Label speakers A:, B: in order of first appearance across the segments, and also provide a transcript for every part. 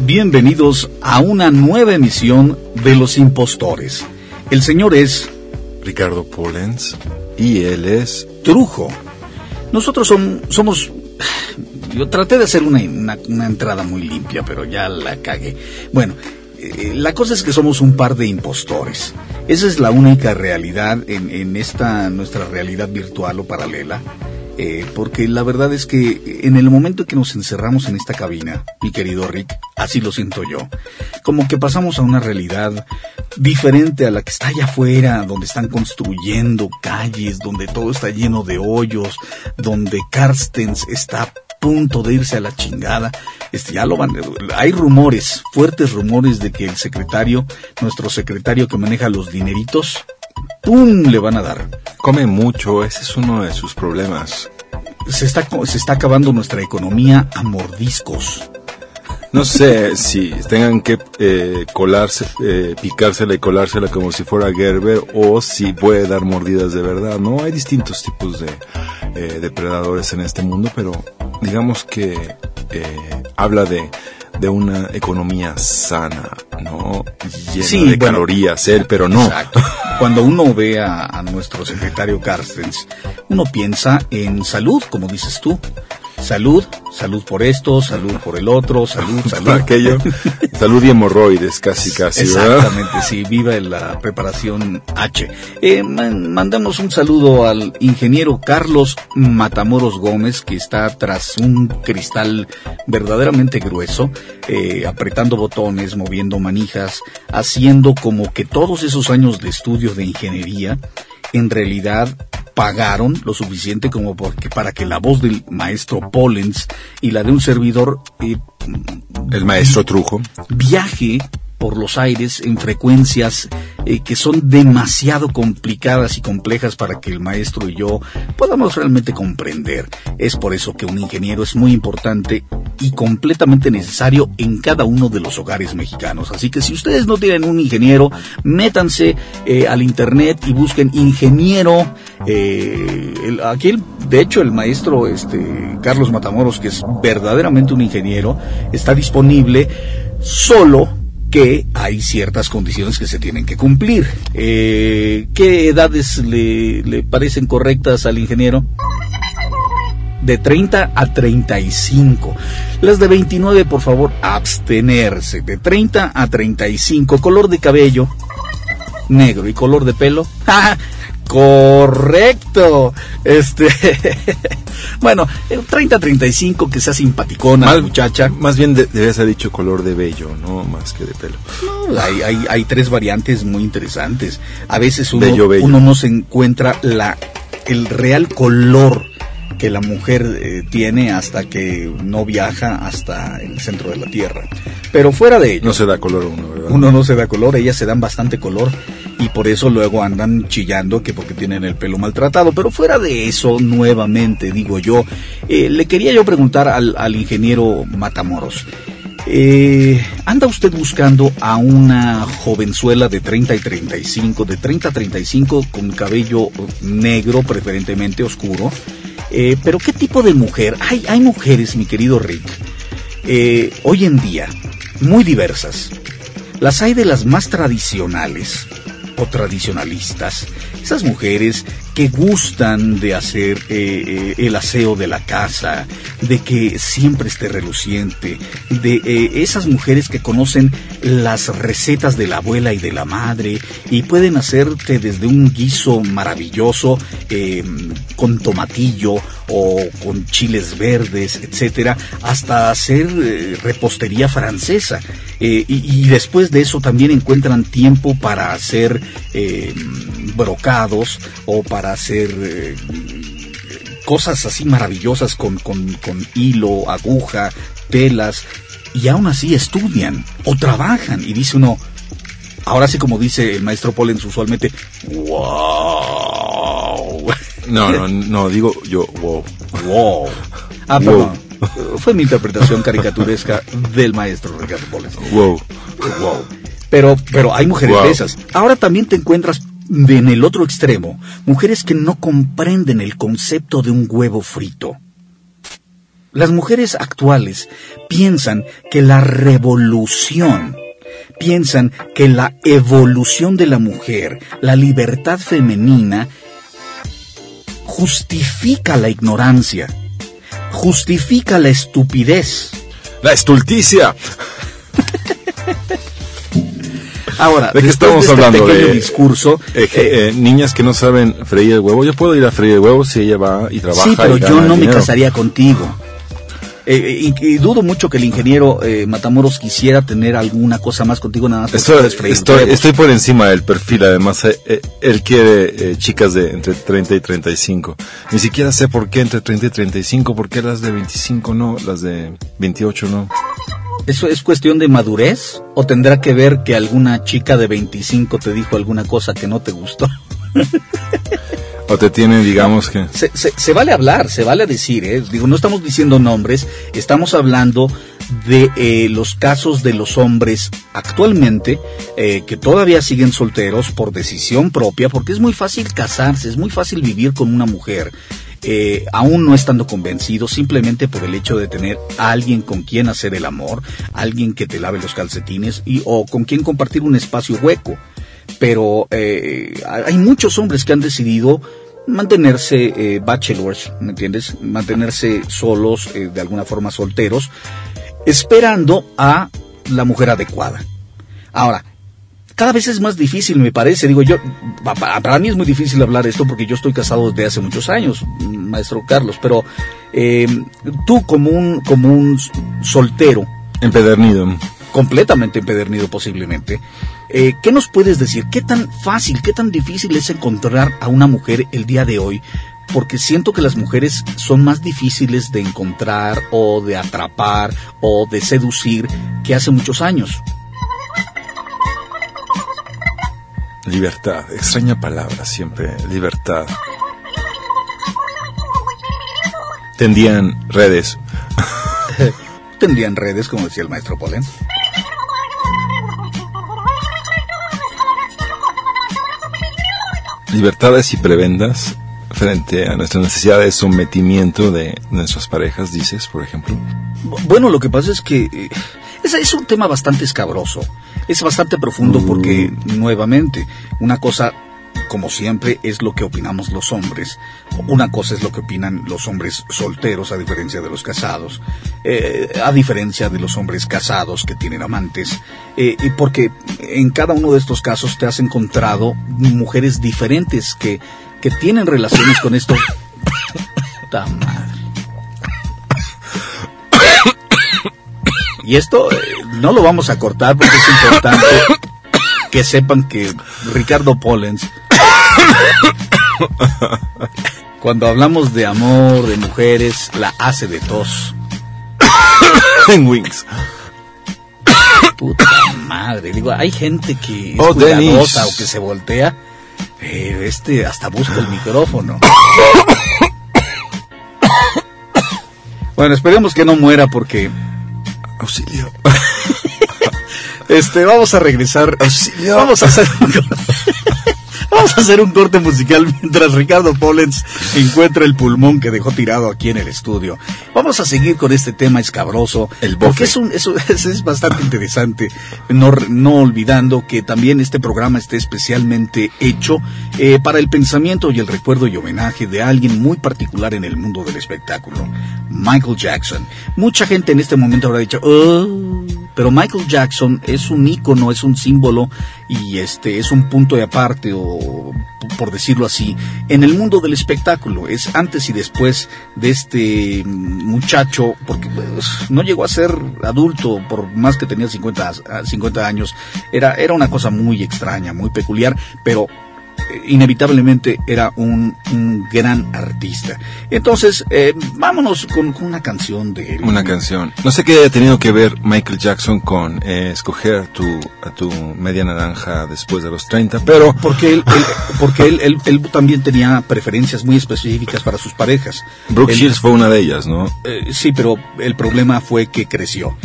A: Bienvenidos a una nueva emisión de Los Impostores. El señor es
B: Ricardo Pollens y él es
A: Trujo. Nosotros somos... Yo traté de hacer una, una, entrada muy limpia, pero ya la cagué. Bueno, eh, la cosa es que somos un par de impostores. Esa es la única realidad en, en esta nuestra realidad virtual o paralela. Eh, porque la verdad es que en el momento que nos encerramos en esta cabina, mi querido Rick, así lo siento yo, como que pasamos a una realidad diferente a la que está allá afuera, donde están construyendo calles, donde todo está lleno de hoyos, donde Carstens está a punto de irse a la chingada. Este, ya lo van, hay rumores, fuertes rumores de que el secretario, nuestro secretario que maneja los dineritos, ¡pum! le van a dar.
B: Come mucho, ese es uno de sus problemas.
A: Se está, se está acabando nuestra economía a mordiscos.
B: No sé si tengan que eh, colarse, eh, picársela y colársela como si fuera Gerber o si puede dar mordidas de verdad, ¿no? Hay distintos tipos de eh, depredadores en este mundo, pero digamos que eh, habla de de una economía sana, ¿no? Llena de calorías, él, pero no.
A: Exacto. Cuando uno ve a, a nuestro secretario Carstens, uno piensa en salud, como dices tú. Salud, salud por esto, salud por el otro, salud, salud.
B: aquello. salud y hemorroides, casi, casi.
A: Exactamente, sí, viva la preparación H. Eh, mandamos un saludo al ingeniero Carlos Matamoros Gómez, que está tras un cristal verdaderamente grueso, eh, apretando botones, moviendo manijas, haciendo como que todos esos años de estudios de ingeniería en realidad pagaron lo suficiente como porque, para que la voz del maestro Pollens y la de un servidor, eh,
B: el maestro Trujo,
A: viaje por los aires en frecuencias eh, que son demasiado complicadas y complejas para que el maestro y yo podamos realmente comprender. Es por eso que un ingeniero es muy importante y completamente necesario en cada uno de los hogares mexicanos. Así que si ustedes no tienen un ingeniero, métanse eh, al internet y busquen ingeniero. Eh, aquí, de hecho, el maestro este, Carlos Matamoros, que es verdaderamente un ingeniero, está disponible solo que hay ciertas condiciones que se tienen que cumplir. Eh, ¿Qué edades le, le parecen correctas al ingeniero? de 30 a 35. Las de 29, por favor, abstenerse. De 30 a 35. Color de cabello, negro. ¿Y color de pelo? Correcto. Este. bueno, 30-35 que sea simpaticona, muchacha.
B: Más bien debes haber dicho color de vello, ¿no? Más que de pelo.
A: No, hay, hay, hay, tres variantes muy interesantes. A veces uno, uno no se encuentra la, el real color que la mujer eh, tiene hasta que no viaja hasta el centro de la Tierra. Pero fuera de ello...
B: No se da color uno, ¿verdad?
A: Uno no se da color, ellas se dan bastante color y por eso luego andan chillando que porque tienen el pelo maltratado. Pero fuera de eso, nuevamente digo yo, eh, le quería yo preguntar al, ingeniero Matamoros. Eh, ¿Anda usted buscando a una jovenzuela de 30 y 35, de 30 a 35 con cabello negro, preferentemente oscuro? Eh, pero ¿qué tipo de mujer? Hay, hay mujeres, mi querido Rick, eh, hoy en día, muy diversas. Las hay de las más tradicionales o tradicionalistas. Esas mujeres que gustan de hacer eh, eh, el aseo de la casa, de que siempre esté reluciente, de eh, esas mujeres que conocen las recetas de la abuela y de la madre y pueden hacerte desde un guiso maravilloso con tomatillo o con chiles verdes, etcétera, hasta hacer repostería francesa. y, después de eso también encuentran tiempo para hacer brocados o para hacer eh, cosas así maravillosas con, con, hilo, aguja, telas. y aún así estudian o trabajan y dice uno, ahora sí como dice el maestro Pollens usualmente, wow.
B: No, no, no, digo yo, wow.
A: Wow. Ah, perdón. Fue mi interpretación caricaturesca del maestro Ricardo Pollens.
B: Wow.
A: Wow. Pero, pero hay mujeres de esas. Ahora también te encuentras en el otro extremo, mujeres que no comprenden el concepto de un huevo frito. Las mujeres actuales piensan que la revolución, piensan que la evolución de la mujer, la libertad femenina, justifica la ignorancia, justifica la estupidez.
B: La estulticia.
A: Ahora,
B: ¿de qué estamos
A: este
B: hablando?
A: De discurso.
B: Eh, eh, niñas que no saben freír el huevo. Yo puedo ir a freír el huevo si ella va y trabaja.
A: Sí, pero yo no me
B: dinero.
A: casaría contigo. Eh, y, y, dudo mucho que el ingeniero eh, Matamoros quisiera tener alguna cosa más contigo nada más.
B: Estoy, estoy, estoy, por encima del perfil, además eh, él quiere chicas de entre 30 y 35. Ni siquiera sé por qué entre 30 y 35, por qué las de 25 no, las de 28 no.
A: ¿Eso es cuestión de madurez? ¿O tendrá que ver que alguna chica de 25 te dijo alguna cosa que no te gustó?
B: o te tiene, digamos que...
A: Se, se, se, vale hablar, se vale decir, ¿eh? Digo, no estamos diciendo nombres, estamos hablando de eh, los casos de los hombres actualmente eh, que todavía siguen solteros por decisión propia, porque es muy fácil casarse, es muy fácil vivir con una mujer. Eh, aún no estando convencido, simplemente por el hecho de tener a alguien con quien hacer el amor, alguien que te lave los calcetines y o con quien compartir un espacio hueco. Pero eh, hay muchos hombres que han decidido mantenerse eh, bachelors, ¿me entiendes? Mantenerse solos, eh, de alguna forma solteros, esperando a la mujer adecuada. Ahora, cada vez es más difícil, me parece. Digo, yo, para mí es muy difícil hablar esto porque yo estoy casado desde hace muchos años, maestro Carlos, pero eh, tú como un, como un soltero.
B: Empedernido.
A: Completamente empedernido posiblemente. Eh, ¿Qué nos puedes decir? ¿Qué tan fácil, qué tan difícil es encontrar a una mujer el día de hoy? Porque siento que las mujeres son más difíciles de encontrar o de atrapar o de seducir que hace muchos años.
B: Libertad, extraña palabra siempre, libertad. Tendían redes.
A: Tendrían redes, como decía el maestro Polen.
B: Libertades y prebendas frente a nuestra necesidad de sometimiento de nuestras parejas, dices, por ejemplo.
A: Bueno, lo que pasa es que eh, es, es un tema bastante escabroso, es bastante profundo porque, nuevamente, una cosa como siempre, es lo que opinamos los hombres. Una cosa es lo que opinan los hombres solteros, a diferencia de los casados, eh, a diferencia de los hombres casados que tienen amantes, eh, y porque en cada uno de estos casos te has encontrado mujeres diferentes que, que tienen relaciones con esto. Puta madre. Y esto eh, no lo vamos a cortar porque es importante que sepan que Ricardo Pollens, cuando hablamos de amor, de mujeres, la hace de tos.
B: en Wings.
A: Puta madre, digo, hay gente que es
B: Oh,
A: cuidadosa
B: Dennis.
A: o que se voltea, pero este hasta busca el micrófono. Bueno, esperemos que no muera porque
B: Auxilio.
A: Este vamos a regresar.
B: Auxilio.
A: Vamos a hacer un, vamos a hacer un corte musical mientras Ricardo Pollens encuentra el pulmón que dejó tirado aquí en el estudio. Vamos a seguir con este tema escabroso,
B: El bofe.
A: porque un es bastante interesante. No, no olvidando que también este programa está especialmente hecho eh, para el pensamiento y el recuerdo y homenaje de alguien muy particular en el mundo del espectáculo, Michael Jackson. Mucha gente en este momento habrá dicho, "Oh", pero Michael Jackson es un ícono, es un símbolo y este es un punto de aparte o por decirlo así en el mundo del espectáculo. Es antes y después de este muchacho porque pues, no llegó a ser adulto por más que tenía 50, a- 50 años. Era era una cosa muy extraña, muy peculiar, pero
C: inevitablemente era un, gran artista. Entonces, eh, vámonos con, una canción de él.
B: Una canción. No sé qué haya tenido que ver Michael Jackson con eh, escoger a tu, a tu media naranja después de los 30, pero...
C: Porque él, porque él, él, también tenía preferencias muy específicas para sus parejas.
B: Brooke Shields fue una de ellas, ¿no?
C: Eh, sí, pero el problema fue que creció.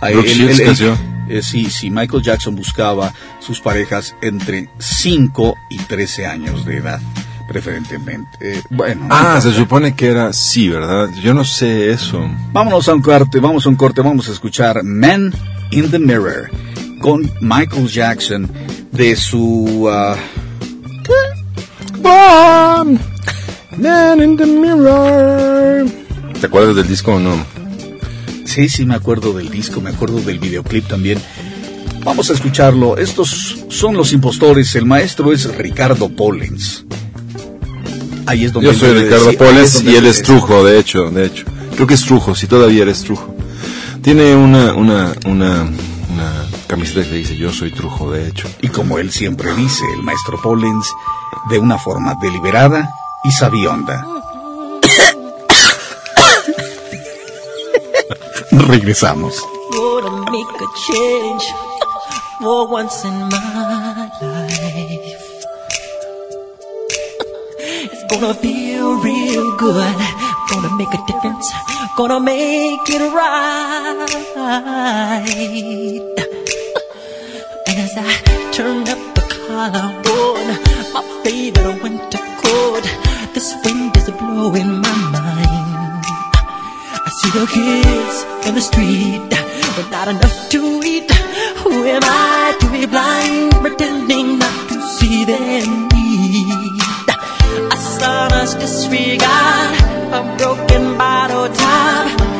B: Brooke Shields creció.
C: Eh, sí, Michael Jackson buscaba sus parejas entre 5 y 13 años de edad, preferentemente. Eh, bueno.
B: Ah, se supone que era sí, ¿verdad? Yo no sé eso.
C: Vámonos a un corte, vamos a un corte, vamos a escuchar Men in the Mirror con Michael Jackson de su... Uh,
B: Man in the Mirror. ¿Te acuerdas del disco o no?
C: Sí, sí, me acuerdo del disco, me acuerdo del videoclip también. Vamos a escucharlo. Estos son los impostores. El maestro es Ricardo Pollens.
B: Ahí es donde Yo soy Ricardo Pollens y él es Trujo, de hecho, de hecho. Creo que es Trujo, si todavía eres Trujo. Tiene una, una, una, una camiseta que dice Yo soy Trujo, de hecho.
C: Y como él siempre dice, el maestro Pollens, de una forma deliberada y sabionda. It's gonna feel real good. Gonna make a difference. Gonna make it right. And as I turn up the collar on my favorite winter coat, this wind is blowing my mind. The kids in the street but not enough to eat. Who am I to be blind, pretending not to see their need? A son's disregard, a broken bottle top,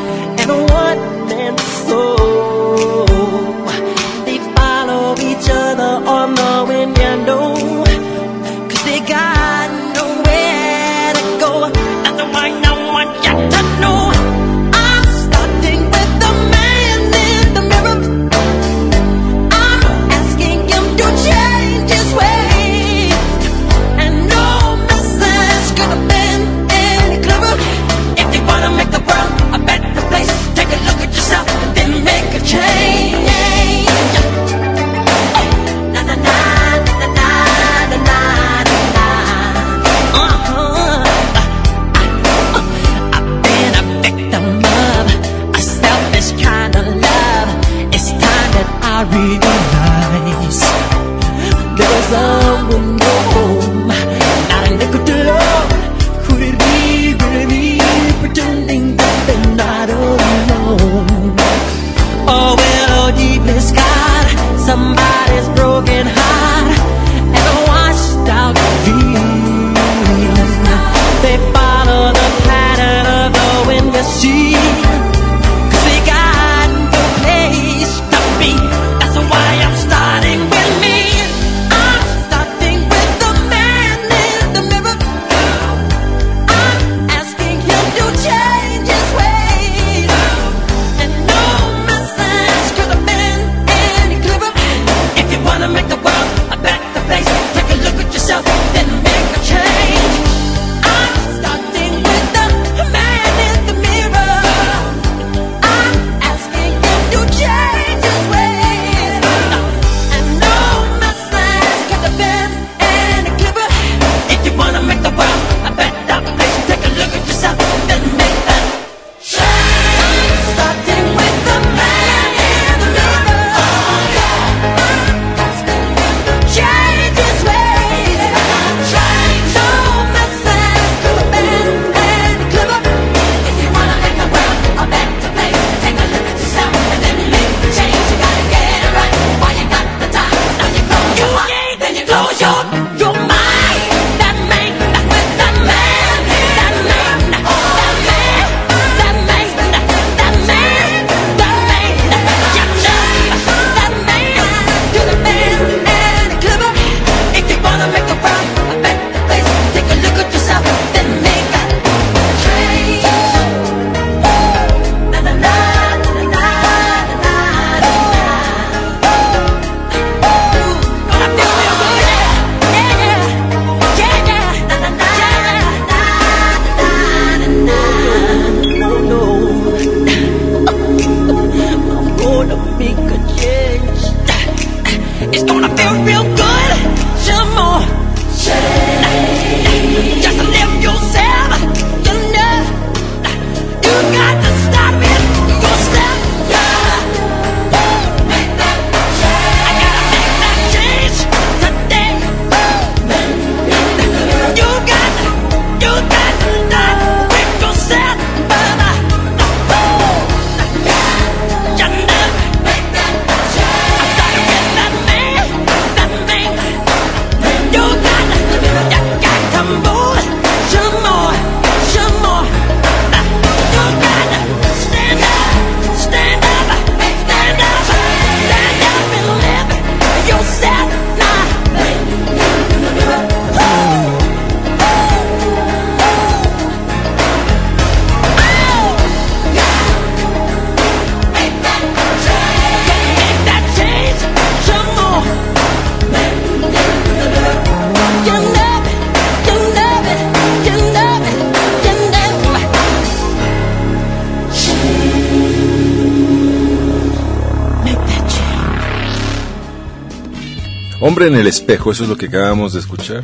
B: Hombre en el espejo, eso es lo que acabamos de escuchar.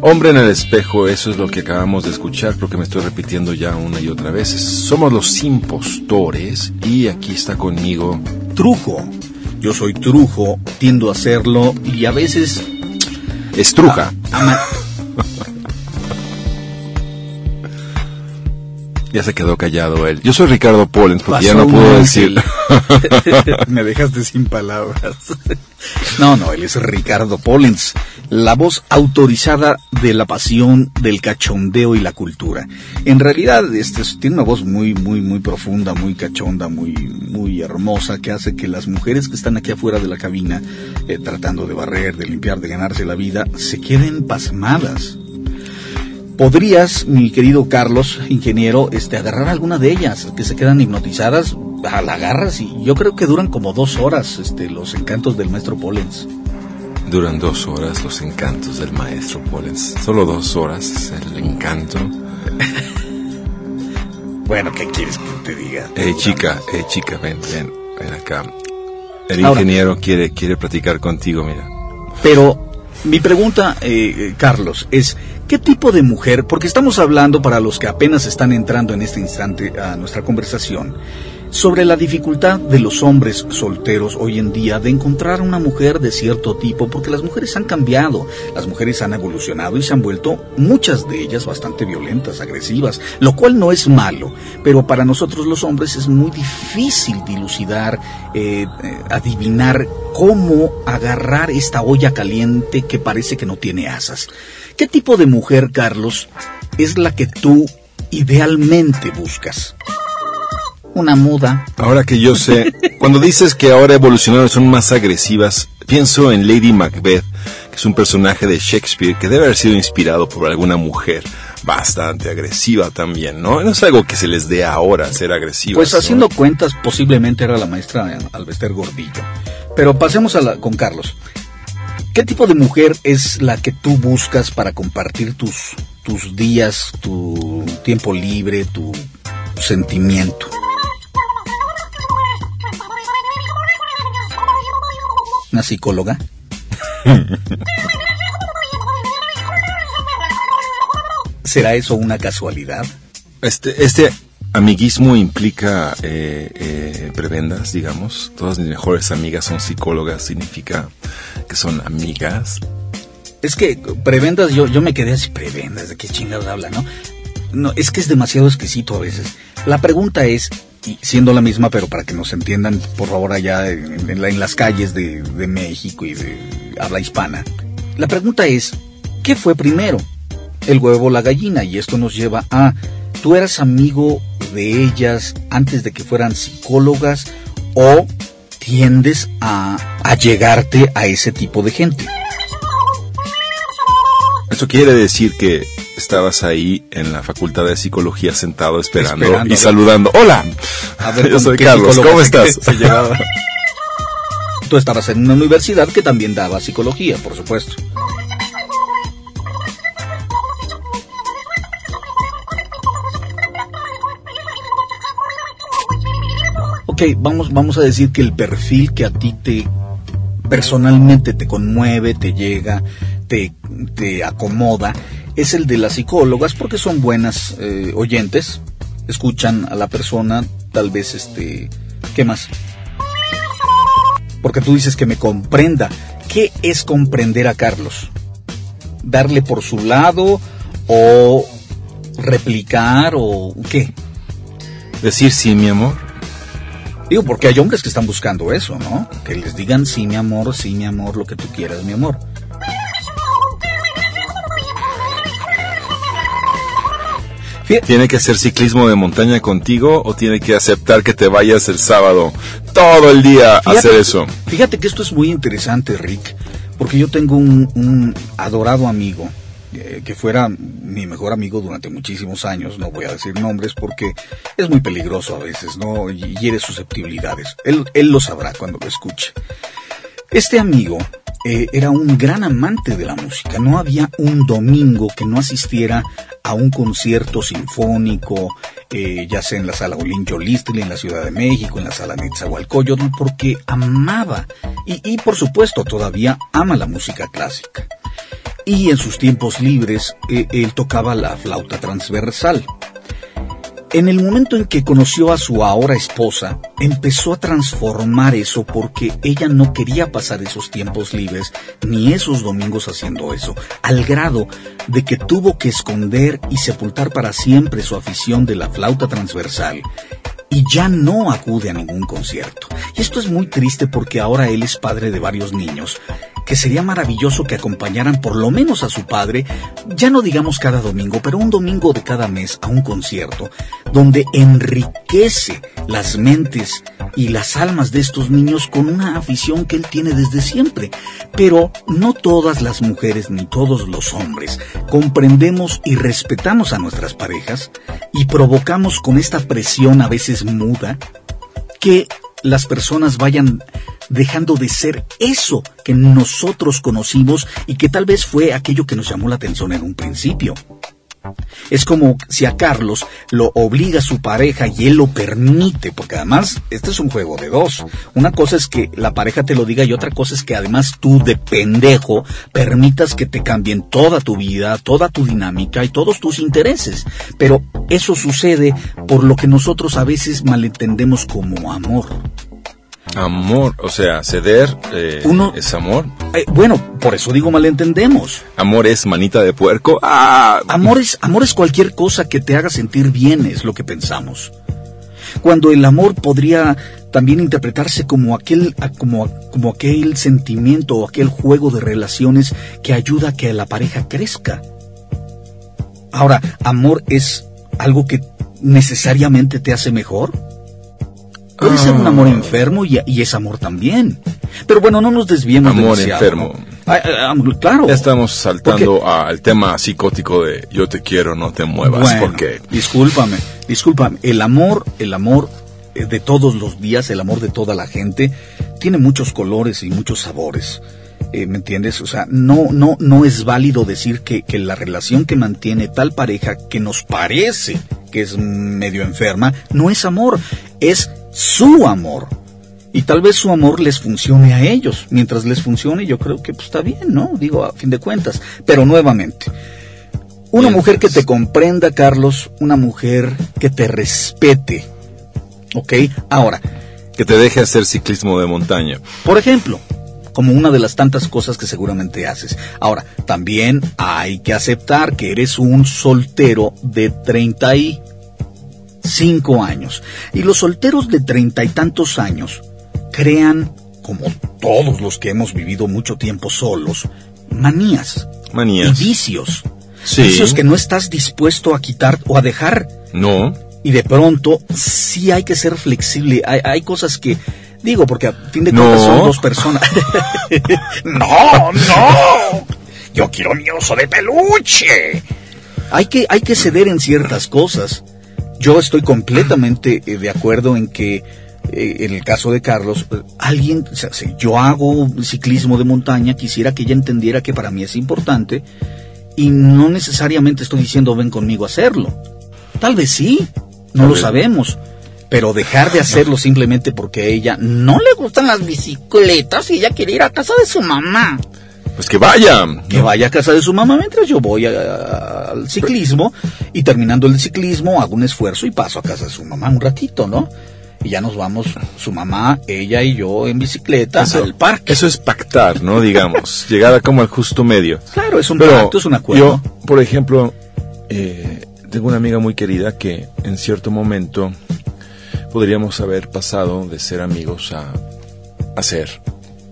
B: Hombre en el espejo, eso es lo que acabamos de escuchar, creo que me estoy repitiendo ya una y otra vez. Somos los impostores y aquí está conmigo
A: Trujo. Yo soy Trujo, tiendo a hacerlo y a veces...
B: Estruja. Ya se quedó callado él. Yo soy Ricardo Pollens, porque ya no puedo decir.
A: Me dejaste sin palabras. No, no, él es Ricardo Pollens, la voz autorizada de la pasión, del cachondeo y la cultura. En realidad, este tiene una voz muy, muy, muy profunda, muy cachonda, muy, muy hermosa, que hace que las mujeres que están aquí afuera de la cabina, eh, tratando de barrer, de limpiar, de ganarse la vida, se queden pasmadas podrías, mi querido Carlos, ingeniero, este, agarrar alguna de ellas que se quedan hipnotizadas, la agarras y yo creo que duran como dos horas, este, los encantos del maestro Pollens.
B: Duran dos horas los encantos del maestro Pollens. Solo dos horas es el encanto.
A: bueno, ¿qué quieres que te diga?
B: Eh, chica, eh, chica, ven, ven, ven acá. El ingeniero quiere, quiere platicar contigo, mira.
A: Pero mi pregunta, eh, Carlos, es ¿qué tipo de mujer, porque estamos hablando para los que apenas están entrando en este instante a nuestra conversación, sobre la dificultad de los hombres solteros hoy en día de encontrar una mujer de cierto tipo, porque las mujeres han cambiado, las mujeres han evolucionado y se han vuelto, muchas de ellas, bastante violentas, agresivas, lo cual no es malo, pero para nosotros los hombres es muy difícil dilucidar, eh, eh, adivinar cómo agarrar esta olla caliente que parece que no tiene asas. ¿Qué tipo de mujer, Carlos, es la que tú idealmente buscas? Una muda.
B: Ahora que yo sé, cuando dices que ahora evolucionaron son más agresivas, pienso en Lady Macbeth, que es un personaje de Shakespeare que debe haber sido inspirado por alguna mujer bastante agresiva también, ¿no? No es algo que se les dé ahora ser agresiva.
A: Pues haciendo cuentas, posiblemente era la maestra Alvester Gordillo. Pero pasemos a la, con Carlos. ¿Qué tipo de mujer es la que tú buscas para compartir tus, tus días, tu tiempo libre, tu sentimiento? Una psicóloga. ¿Será eso una casualidad?
B: Este, este amiguismo implica eh, eh, prebendas, digamos. Todas mis mejores amigas son psicólogas, significa que son amigas.
A: Es que prebendas, yo, yo me quedé así, prebendas, ¿de qué chingados habla, no? No, es que es demasiado exquisito a veces. La pregunta es, siendo la misma, pero para que nos entiendan, por favor, allá en, las calles de, México y de habla hispana. La pregunta es, ¿qué fue primero? ¿El huevo o la gallina? Y esto nos lleva a, ¿tú eras amigo de ellas antes de que fueran psicólogas o tiendes a, a llegarte a ese tipo de gente?
B: Eso quiere decir que estabas ahí en la Facultad de Psicología sentado esperando, y saludando. Hola, a ver, yo soy Carlos, ¿cómo estás?
A: Tú estabas en una universidad que también daba psicología, por supuesto. Ok, vamos, vamos a decir que el perfil que a ti te personalmente te conmueve, te llega, te, te acomoda, es el de las psicólogas porque son buenas eh, oyentes, escuchan a la persona, tal vez este, ¿qué más? Porque tú dices que me comprenda. ¿Qué es comprender a Carlos? ¿Darle por su lado o replicar o qué?
B: Decir sí, mi amor.
A: Digo, porque hay hombres que están buscando eso, ¿no? Que les digan sí, mi amor, sí, mi amor, lo que tú quieras, mi amor.
B: ¿Tiene que hacer ciclismo de montaña contigo o tiene que aceptar que te vayas el sábado todo el día a hacer eso?
A: Fíjate que esto es muy interesante, Rick, porque yo tengo un, adorado amigo eh, que fuera mi mejor amigo durante muchísimos años, no voy a decir nombres porque es muy peligroso a veces, ¿no? Y hiere susceptibilidades. Él, él lo sabrá cuando lo escuche. Este amigo eh, era un gran amante de la música. No había un domingo que no asistiera a un concierto sinfónico, eh, ya sea en la sala Olincho Listri, en la Ciudad de México, en la sala Netzahualcoyotl, porque amaba y, y por supuesto todavía ama la música clásica. Y en sus tiempos libres eh, él tocaba la flauta transversal. En el momento en que conoció a su ahora esposa, empezó a transformar eso porque ella no quería pasar esos tiempos libres ni esos domingos haciendo eso, al grado de que tuvo que esconder y sepultar para siempre su afición de la flauta transversal y ya no acude a ningún concierto. Y esto es muy triste porque ahora él es padre de varios niños que sería maravilloso que acompañaran por lo menos a su padre, ya no digamos cada domingo, pero un domingo de cada mes a un concierto, donde enriquece las mentes y las almas de estos niños con una afición que él tiene desde siempre. Pero no todas las mujeres ni todos los hombres comprendemos y respetamos a nuestras parejas y provocamos con esta presión a veces muda que las personas vayan dejando de ser eso que nosotros conocimos y que tal vez fue aquello que nos llamó la atención en un principio. Es como si a Carlos lo obliga su pareja y él lo permite, porque además este es un juego de dos. Una cosa es que la pareja te lo diga y otra cosa es que además tú de pendejo permitas que te cambien toda tu vida, toda tu dinámica y todos tus intereses. Pero eso sucede por lo que nosotros a veces malentendemos como amor.
B: Amor, o sea, ceder eh, Uno, es amor.
A: Eh, bueno, por eso digo malentendemos.
B: Amor es manita de puerco. ¡Ah!
A: Amor es, amor es cualquier cosa que te haga sentir bien, es lo que pensamos. Cuando el amor podría también interpretarse como aquel, como, como aquel sentimiento o aquel juego de relaciones que ayuda a que la pareja crezca. Ahora, amor es algo que necesariamente te hace mejor. Puede ser un amor ah. enfermo y, es amor también. Pero bueno, no nos desviemos
B: Amor enfermo. claro. Ya estamos saltando al tema psicótico de yo te quiero, no te muevas. porque
A: discúlpame, discúlpame. El amor, el amor eh, de todos los días, el amor de toda la gente, tiene muchos colores y muchos sabores. Eh, ¿Me entiendes? O sea, no, no, no es válido decir que, que la relación que mantiene tal pareja que nos parece que es medio enferma, no es amor, es su amor. Y tal vez su amor les funcione a ellos. Mientras les funcione, yo creo que pues, está bien, ¿no? Digo, a fin de cuentas. Pero nuevamente, una mujer que te comprenda, Carlos, una mujer que te respete. ¿Ok? Ahora.
B: Que te deje hacer ciclismo de montaña.
A: Por ejemplo, como una de las tantas cosas que seguramente haces. Ahora, también hay que aceptar que eres un soltero de 30 y cinco años. Y los solteros de treinta y tantos años crean, como todos los que hemos vivido mucho tiempo solos, manías.
B: Manías.
A: Y vicios. Vicios que no estás dispuesto a quitar o a dejar.
B: No.
A: Y de pronto, sí hay que ser flexible. Hay, cosas que, digo, porque a fin de cuentas son dos personas. no, no. Yo quiero mi oso de peluche. Hay que, hay que ceder en ciertas cosas. Yo estoy completamente eh, de acuerdo en que eh, en el caso de Carlos, alguien, o sea, si yo hago ciclismo de montaña, quisiera que ella entendiera que para mí es importante y no necesariamente estoy diciendo ven conmigo a hacerlo. Tal vez sí, no lo sabemos. pero dejar de hacerlo simplemente porque a ella no le gustan las bicicletas y ella quiere ir a casa de su mamá.
B: Pues que vaya.
A: Que vaya a casa de su mamá mientras yo voy a- a- al ciclismo y terminando el ciclismo hago un esfuerzo y paso a casa de su mamá un ratito, ¿no? Y ya nos vamos, su mamá, ella y yo en bicicleta al parque.
B: Eso es pactar, ¿no? Digamos, llegar a como al justo medio.
A: Claro, es un
B: Pero
A: pacto, es un acuerdo.
B: Yo, por ejemplo, eh, tengo una amiga muy querida que en cierto momento podríamos haber pasado de ser amigos a, a ser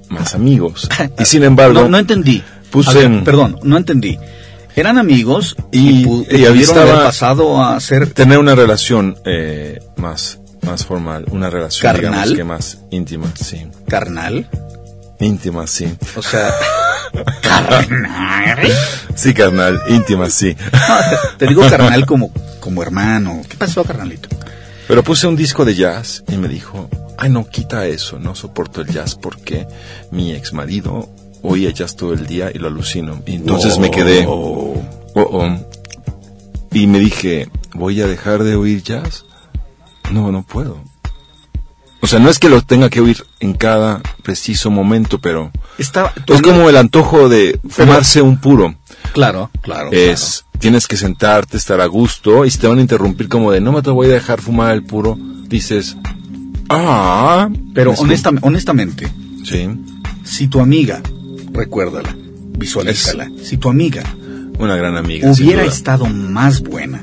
B: más amigos. Y sin embargo,
A: no, no entendí.
B: puse
A: ver,
B: en-
A: Perdón, no entendí. Eran amigos y,
B: Y- y
A: pasado a ser
B: tener una relación eh, más, más formal, una relación,
A: ¿Carnal?
B: digamos que más íntima, sí.
A: carnal.
B: Íntima, sí.
A: O sea, carnal.
B: Sí, carnal, íntima, sí.
A: No, te digo carnal como, como hermano. ¿Qué pasó, carnalito?
B: Pero puse un disco de jazz y me dijo, ay no, quita eso, no soporto el jazz porque mi ex marido oía jazz todo el día y lo alucino. Y entonces me quedé, oh, oh. y me dije, ¿voy a dejar de oír jazz? No, no puedo. O sea, no es que lo tenga que oír en cada preciso momento, pero
A: Estaba,
B: es como el antojo de fumarse un puro.
A: Claro, claro.
B: Es, tienes que sentarte, estar a gusto, y si te van a interrumpir como de, no me te voy a dejar fumar el puro, dices, ah.
A: Pero honesta- honestamente,
B: Sí,
A: si tu amiga, recuérdala, visualízala, si tu amiga
B: una gran amiga.
A: hubiera estado más buena,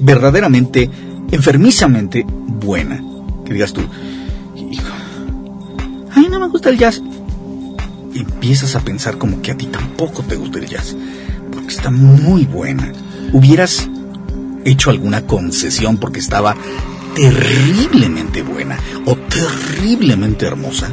A: verdaderamente, enfermizamente buena, que digas tú, hijo, ay, no me gusta el jazz. Y empiezas a pensar como que a ti tampoco te gusta el jazz, está muy buena. Hubieras hecho alguna concesión porque estaba terriblemente buena o terriblemente hermosa.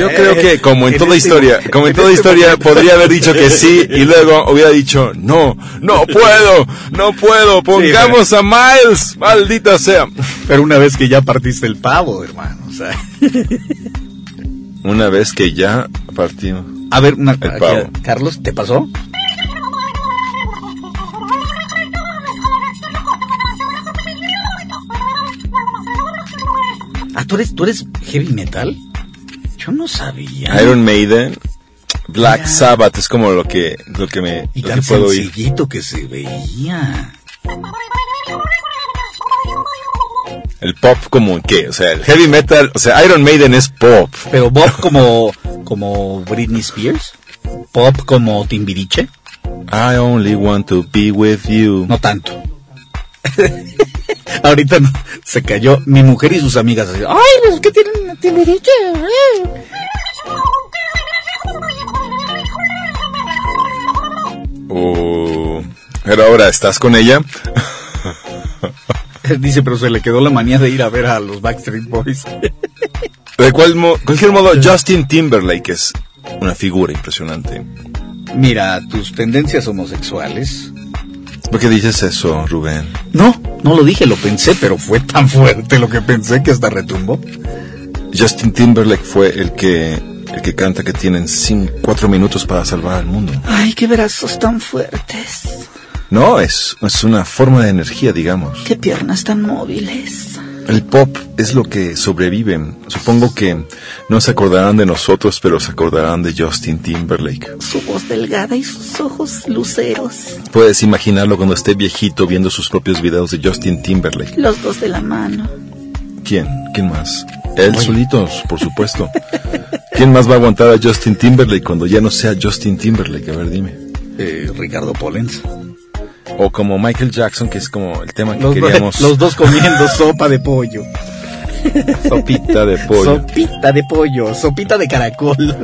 B: Yo creo que como en, toda
A: este-
B: historia, como en toda
A: este
B: historia podría haber dicho que sí y luego hubiera dicho no, no puedo, no puedo, pongamos a Miles, maldita sea.
A: Pero una vez que ya partiste el pavo, hermano, o sea.
B: Una vez que ya partimos.
A: A ver, una,
B: pavo.
A: Carlos, ¿te pasó? Ah, ¿tú eres, tú eres heavy metal? Yo no sabía.
B: Iron Maiden, Black. Sabbath es como lo que, lo que me,
A: y
B: lo
A: tan
B: que puedo oír.
A: que se veía.
B: El pop como qué, o sea, el heavy metal, o sea, Iron Maiden es pop.
A: Pero Bob como, como Britney Spears. Pop como Timbiriche.
B: I only want to be with you.
A: No tanto. Ahorita no- se cayó mi mujer y sus amigas. así, Ay, los que tienen Timbiriche. eh".
B: Oh, pero ahora estás con ella.
A: Dice, pero se le quedó la manía de ir a ver a los Backstreet Boys.
B: De mo- cualquier modo, Justin Timberlake es una figura impresionante.
A: Mira, tus tendencias homosexuales.
B: ¿Por qué dices eso, Rubén?
A: No, no lo dije, lo pensé, pero fue tan fuerte lo que pensé que hasta retumbó.
B: Justin Timberlake fue el que el que canta que tienen cinco, cuatro minutos para salvar al mundo.
A: Ay, qué brazos tan fuertes.
B: No, es, es una forma de energía, digamos.
A: Qué piernas tan móviles.
B: El pop es lo que sobrevive. Supongo que no se acordarán de nosotros, pero se acordarán de Justin Timberlake.
A: Su voz delgada y sus ojos luceros.
B: Puedes imaginarlo cuando esté viejito viendo sus propios videos de Justin Timberlake.
A: Los dos de la mano.
B: ¿Quién? ¿Quién más? Él solito, por supuesto. ¿Quién más va a aguantar a Justin Timberlake cuando ya no sea Justin Timberlake? A ver, dime.
A: Eh, Ricardo Pollens.
B: O como Michael Jackson, que es como el tema que
A: Los, do-
B: queríamos.
A: los dos comiendo sopa de pollo.
B: Sopita de pollo.
A: Sopita de pollo, sopita de caracol.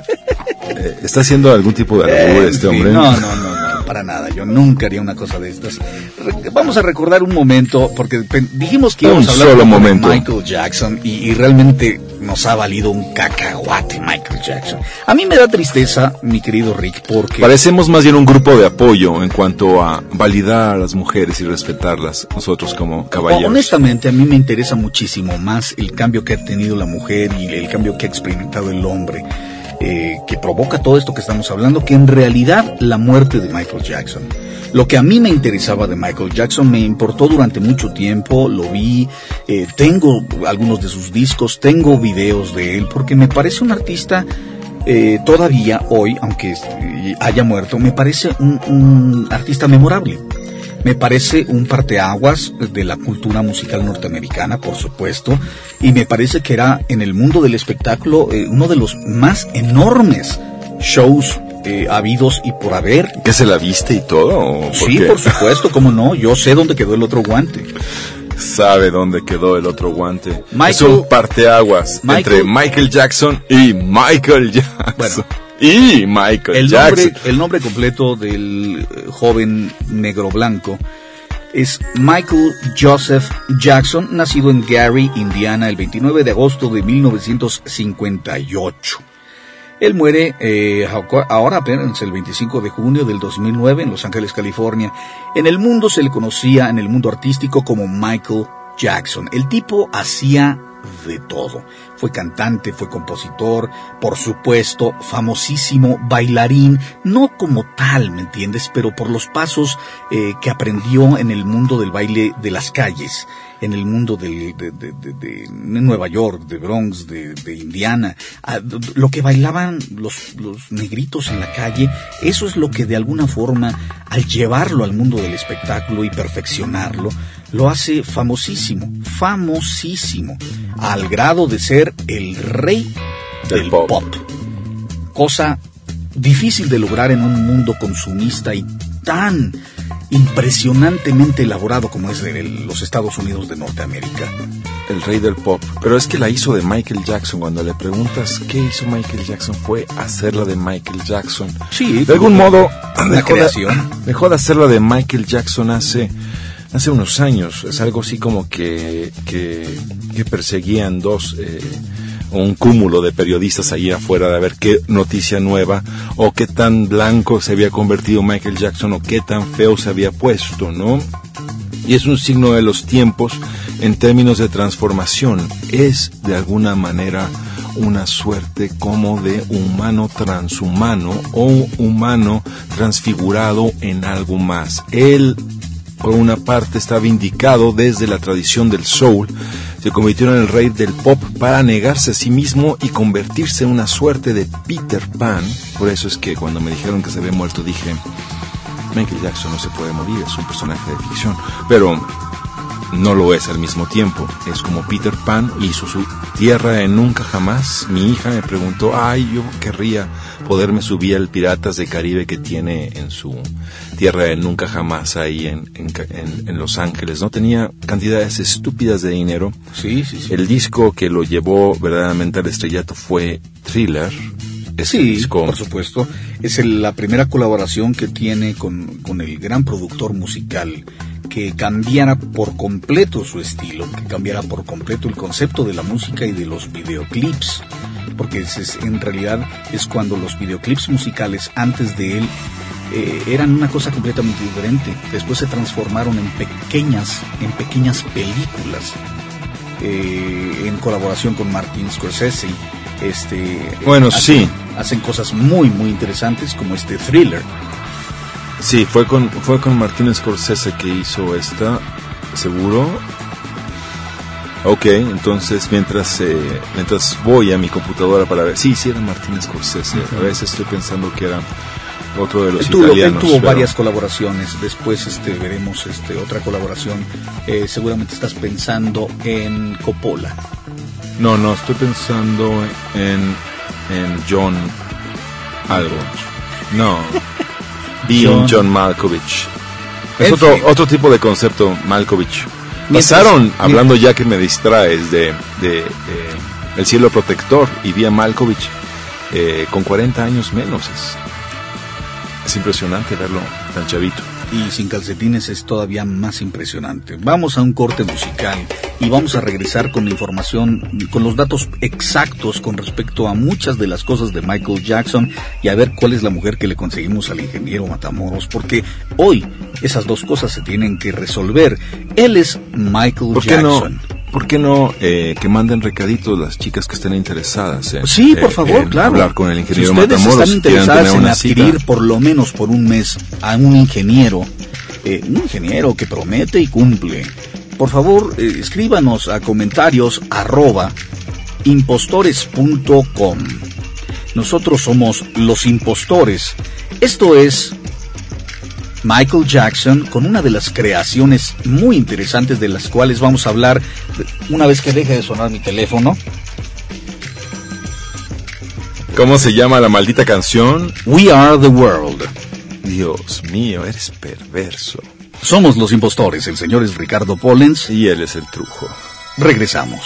B: Eh, ¿Está haciendo algún tipo de albur
A: En
B: este hombre?
A: No, no, no, no, para nada. Yo nunca haría una cosa de estas. Re- Vamos a recordar un momento, porque dijimos que
B: Un
A: íbamos a hablar
B: solo
A: un poco de
B: momento.
A: Michael Jackson y, y realmente nos ha valido un cacahuate Michael Jackson. A mí me da tristeza, mi querido Rick, porque
B: Parecemos más bien un grupo de apoyo en cuanto a validar a las mujeres y respetarlas, nosotros como caballeros.
A: honestamente a mí me interesa muchísimo más el cambio que ha tenido la mujer y el cambio que ha experimentado el hombre. Eh, que provoca todo esto que estamos hablando, que en realidad la muerte de Michael Jackson. Lo que a mí me interesaba de Michael Jackson me importó durante mucho tiempo, lo vi, eh, tengo algunos de sus discos, tengo videos de él, porque me parece un artista eh, todavía hoy, aunque haya muerto, me parece un artista memorable. Me parece un parteaguas de la cultura musical norteamericana, por supuesto, y me parece que era en el mundo del espectáculo eh, uno de los más enormes shows eh, habidos y por haber.
B: ¿Que se la viste y todo?
A: sí, por supuesto, cómo no. Yo sé dónde quedó el otro guante.
B: Sabe dónde quedó el otro guante. es un parteaguas entre Michael Jackson y Michael Jackson y Michael
A: el
B: Jackson.
A: Nombre, el nombre completo del eh, joven negro blanco es Michael Joseph Jackson, nacido en Gary, Indiana, el 29 de agosto de 1958. Él muere eh, ahora apenas el 25 de junio del 2009 en Los Ángeles, California. En el mundo se le conocía, en el mundo artístico, como Michael Jackson. El tipo hacía de todo. Fue cantante, fue compositor, por supuesto, famosísimo bailarín, no como tal, ¿me entiendes? Pero por los pasos eh, que aprendió en el mundo del baile de las calles, en el mundo de, Nueva York, de Bronx, de, Indiana, lo que bailaban los, los negritos en la calle, eso es lo que de alguna forma, al llevarlo al mundo del espectáculo y perfeccionarlo, lo hace famosísimo, famosísimo, al grado de ser el rey del, pop. Cosa difícil de lograr en un mundo consumista y tan impresionantemente elaborado como es de los Estados Unidos de Norteamérica.
B: El rey del pop. Pero es que la hizo de Michael Jackson. Cuando le preguntas qué hizo Michael Jackson, fue hacerla de Michael Jackson.
A: Sí.
B: De algún modo, dejó de hacerla de Michael Jackson hace hace unos años. Es algo así como que, que, perseguían dos, eh, un cúmulo de periodistas ahí afuera de ver qué noticia nueva o qué tan blanco se había convertido Michael Jackson o qué tan feo se había puesto, ¿no? Y es un signo de los tiempos en términos de transformación. Es de alguna manera una suerte como de humano transhumano o humano transfigurado en algo más. Él por una parte estaba indicado desde la tradición del soul, se convirtió en el rey del pop para negarse a sí mismo y convertirse en una suerte de Peter Pan. Por eso es que cuando me dijeron que se había muerto dije, Michael Jackson no se puede morir, es un personaje de ficción. Pero no lo es al mismo tiempo. Es como Peter Pan hizo su tierra de nunca jamás. Mi hija me preguntó, ay, yo querría poderme subir al Piratas de Caribe que tiene en su tierra de nunca jamás ahí en, en, Los Ángeles. No tenía cantidades estúpidas de dinero.
A: Sí, sí, sí.
B: El disco que lo llevó verdaderamente al estrellato fue Thriller.
A: Ese sí, disco. por supuesto. Es la primera colaboración que tiene con, con el gran productor musical que cambiara por completo su estilo, que cambiara por completo el concepto de la música y de los videoclips, porque es, en realidad es cuando los videoclips musicales antes de él eh, eran una cosa completamente diferente. Después se transformaron en pequeñas, en pequeñas películas, eh, en colaboración con Martin Scorsese. Este,
B: bueno, sí.
A: Hacen cosas muy, muy interesantes como este thriller
B: Sí, fue con, fue con Martín Scorsese que hizo esta, seguro. Ok, entonces mientras eh, mientras voy a mi computadora para ver, sí, sí era Martín Scorsese. A veces estoy pensando que era otro de los italianos.
A: tuvo varias colaboraciones. Después este veremos este otra colaboración. Eh, seguramente estás pensando en Coppola.
B: No, no, estoy pensando en en John algo. No. John, John Malkovich. Es otro, otro tipo de concepto, Malkovich. Pasaron, hablando ya que me distraes, de, de, El cielo protector y vi a Malkovich eh, con 40 años menos. Es, es impresionante verlo tan chavito
A: y sin calcetines es todavía más impresionante. Vamos a un corte musical y vamos a regresar con la información, con los datos exactos con respecto a muchas de las cosas de Michael Jackson y a ver cuál es la mujer que le conseguimos al ingeniero Matamoros, porque hoy esas dos cosas se tienen que resolver. Él es Michael Jackson.
B: ¿Por qué no eh, que manden recaditos las chicas que estén interesadas? En,
A: sí, por favor, claro.
B: Hablar con el ingeniero
A: si ustedes están interesadas en adquirir por lo menos por un mes a un ingeniero
C: eh, un ingeniero que promete y cumple. Por favor, eh, escríbanos a comentarios arroba impostores.com. Nosotros somos los impostores. Esto es Michael Jackson con una de las creaciones muy interesantes de las cuales vamos a hablar una vez que deje de sonar mi teléfono.
B: ¿Cómo se llama la maldita canción?
C: We Are the World.
B: Dios mío, eres perverso.
C: Somos los impostores, el señor es Ricardo Pollens.
B: Y él es el trujo.
C: Regresamos.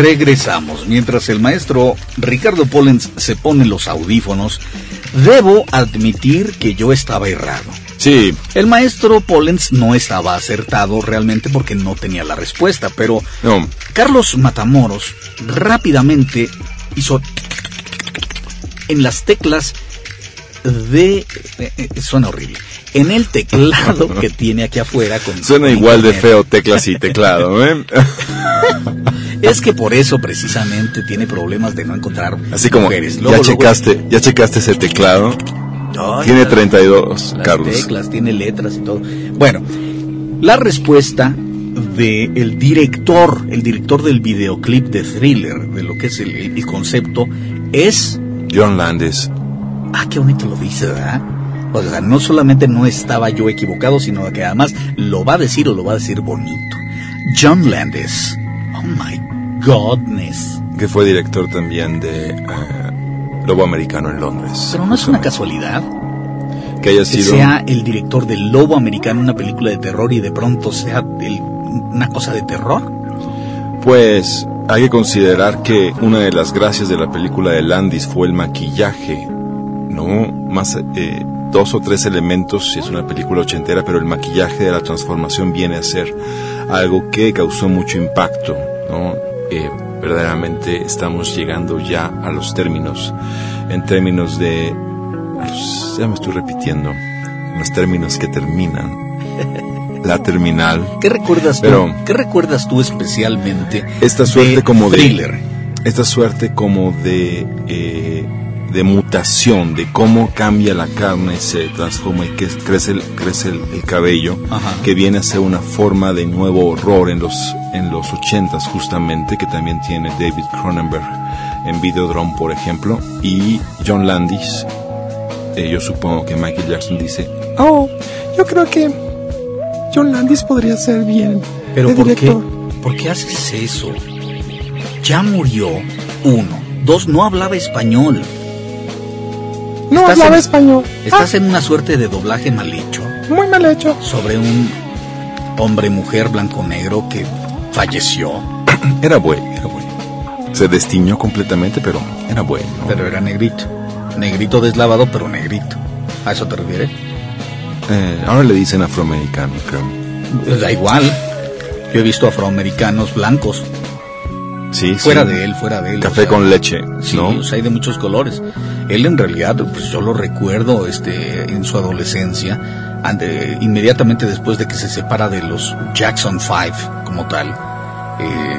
A: Regresamos. Mientras el maestro Ricardo Pollens se pone los audífonos, debo admitir que yo estaba errado.
B: Sí.
A: El maestro Pollens no estaba acertado realmente porque no tenía la respuesta, pero
B: No.
A: Carlos Matamoros rápidamente hizo en las teclas de... eh, eh, suena horrible. En el teclado que tiene aquí afuera. Con,
B: Suena igual de feo teclas y teclado, ¿eh?
A: Es que por eso precisamente tiene problemas de no encontrar
B: Así como,
A: mujeres.
B: ya
A: luego-
B: checaste, ya checaste ese teclado.
A: Ay,
B: Tiene
A: las-
B: 32,
A: las
B: Carlos.
A: teclas, tiene letras y todo. Bueno, la respuesta de el director, el director del videoclip de Thriller, de lo que es el, el concepto, es
B: John Landis.
A: Ah, qué bonito lo dice, ¿verdad? O sea, no solamente no estaba yo equivocado, sino que además lo va a decir o lo va a decir bonito. John Landis. Oh my godness.
B: que fue director también de eh, Lobo Americano en Londres.
A: Pero no es una casualidad
B: Que haya
A: que
B: sido...
A: sea el director del Lobo Americano, una película de terror, y de pronto sea el- una cosa de terror.
B: Pues hay que considerar que una de las gracias de la película de Landis fue el maquillaje, ¿no? Más eh, dos o tres elementos, si es una película ochentera, pero el maquillaje de la transformación viene a ser algo que causó mucho impacto, ¿no? Eh, verdaderamente estamos llegando ya a los términos, en términos de, ya me estoy repitiendo, los términos que terminan, la terminal,
A: ¿Qué recuerdas tú? ¿Qué recuerdas tú especialmente?
B: esta suerte
A: de
B: como de
A: thriller?
B: esta suerte como de eh, de mutación de cómo cambia la carne se transforma y que crece el, crece el, el cabello
A: Ajá.
B: que viene a ser una forma de nuevo horror en los en los ochentas justamente que también tiene David Cronenberg en Videodrome por ejemplo y John Landis eh, yo supongo que Michael Jackson dice
D: Oh, yo creo que John Landis podría ser bien.
A: Pero
D: de
A: ¿por qué. ¿por qué haces eso? Ya murió uno. Dos, no hablaba español.
D: No hablaba
A: en-
D: español.
A: Estás en una suerte de doblaje mal hecho
D: Ah, muy mal hecho.
A: sobre un hombre-mujer blanco-negro que falleció,
B: era bueno era bueno se destiñó completamente pero era bueno ¿no?
A: pero era negrito. Negrito deslavado, pero negrito. ¿A eso te refieres?
B: Eh, ahora le dicen afroamericano, creo.
A: Pues da igual. Yo he visto afroamericanos blancos,
B: Sí,
A: fuera
B: sí.
A: de él, fuera de él.
B: Café
A: o sea,
B: con leche,
A: Sí,
B: ¿no?
A: o sea, hay de muchos colores. Él en realidad, pues yo lo recuerdo este, en su adolescencia, ante- inmediatamente después de que se separa de los Jackson Five como tal, eh,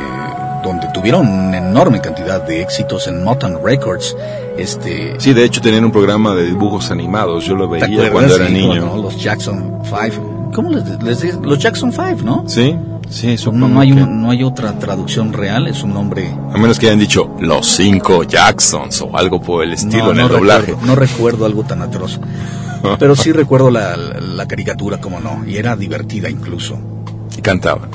A: donde tuvieron una enorme cantidad de éxitos en Motown Records. Este,
B: Sí, de hecho tenían un programa de dibujos animados, yo lo
A: ¿te
B: veía cuando era
A: Sí,
B: niño.
A: no, los Jackson Five. ¿Cómo les, les? Los Jackson Five, ¿no?
B: Sí, sí,
A: No, no hay
B: que-
A: un- no hay otra traducción real, es un nombre
B: A menos que hayan dicho los cinco Jacksons o algo por el estilo
A: no,
B: en
A: no
B: el doblaje.
A: Recuerdo, no recuerdo algo tan atroz. Pero sí recuerdo la, la- caricatura, como no, y era divertida incluso.
B: Y cantaban.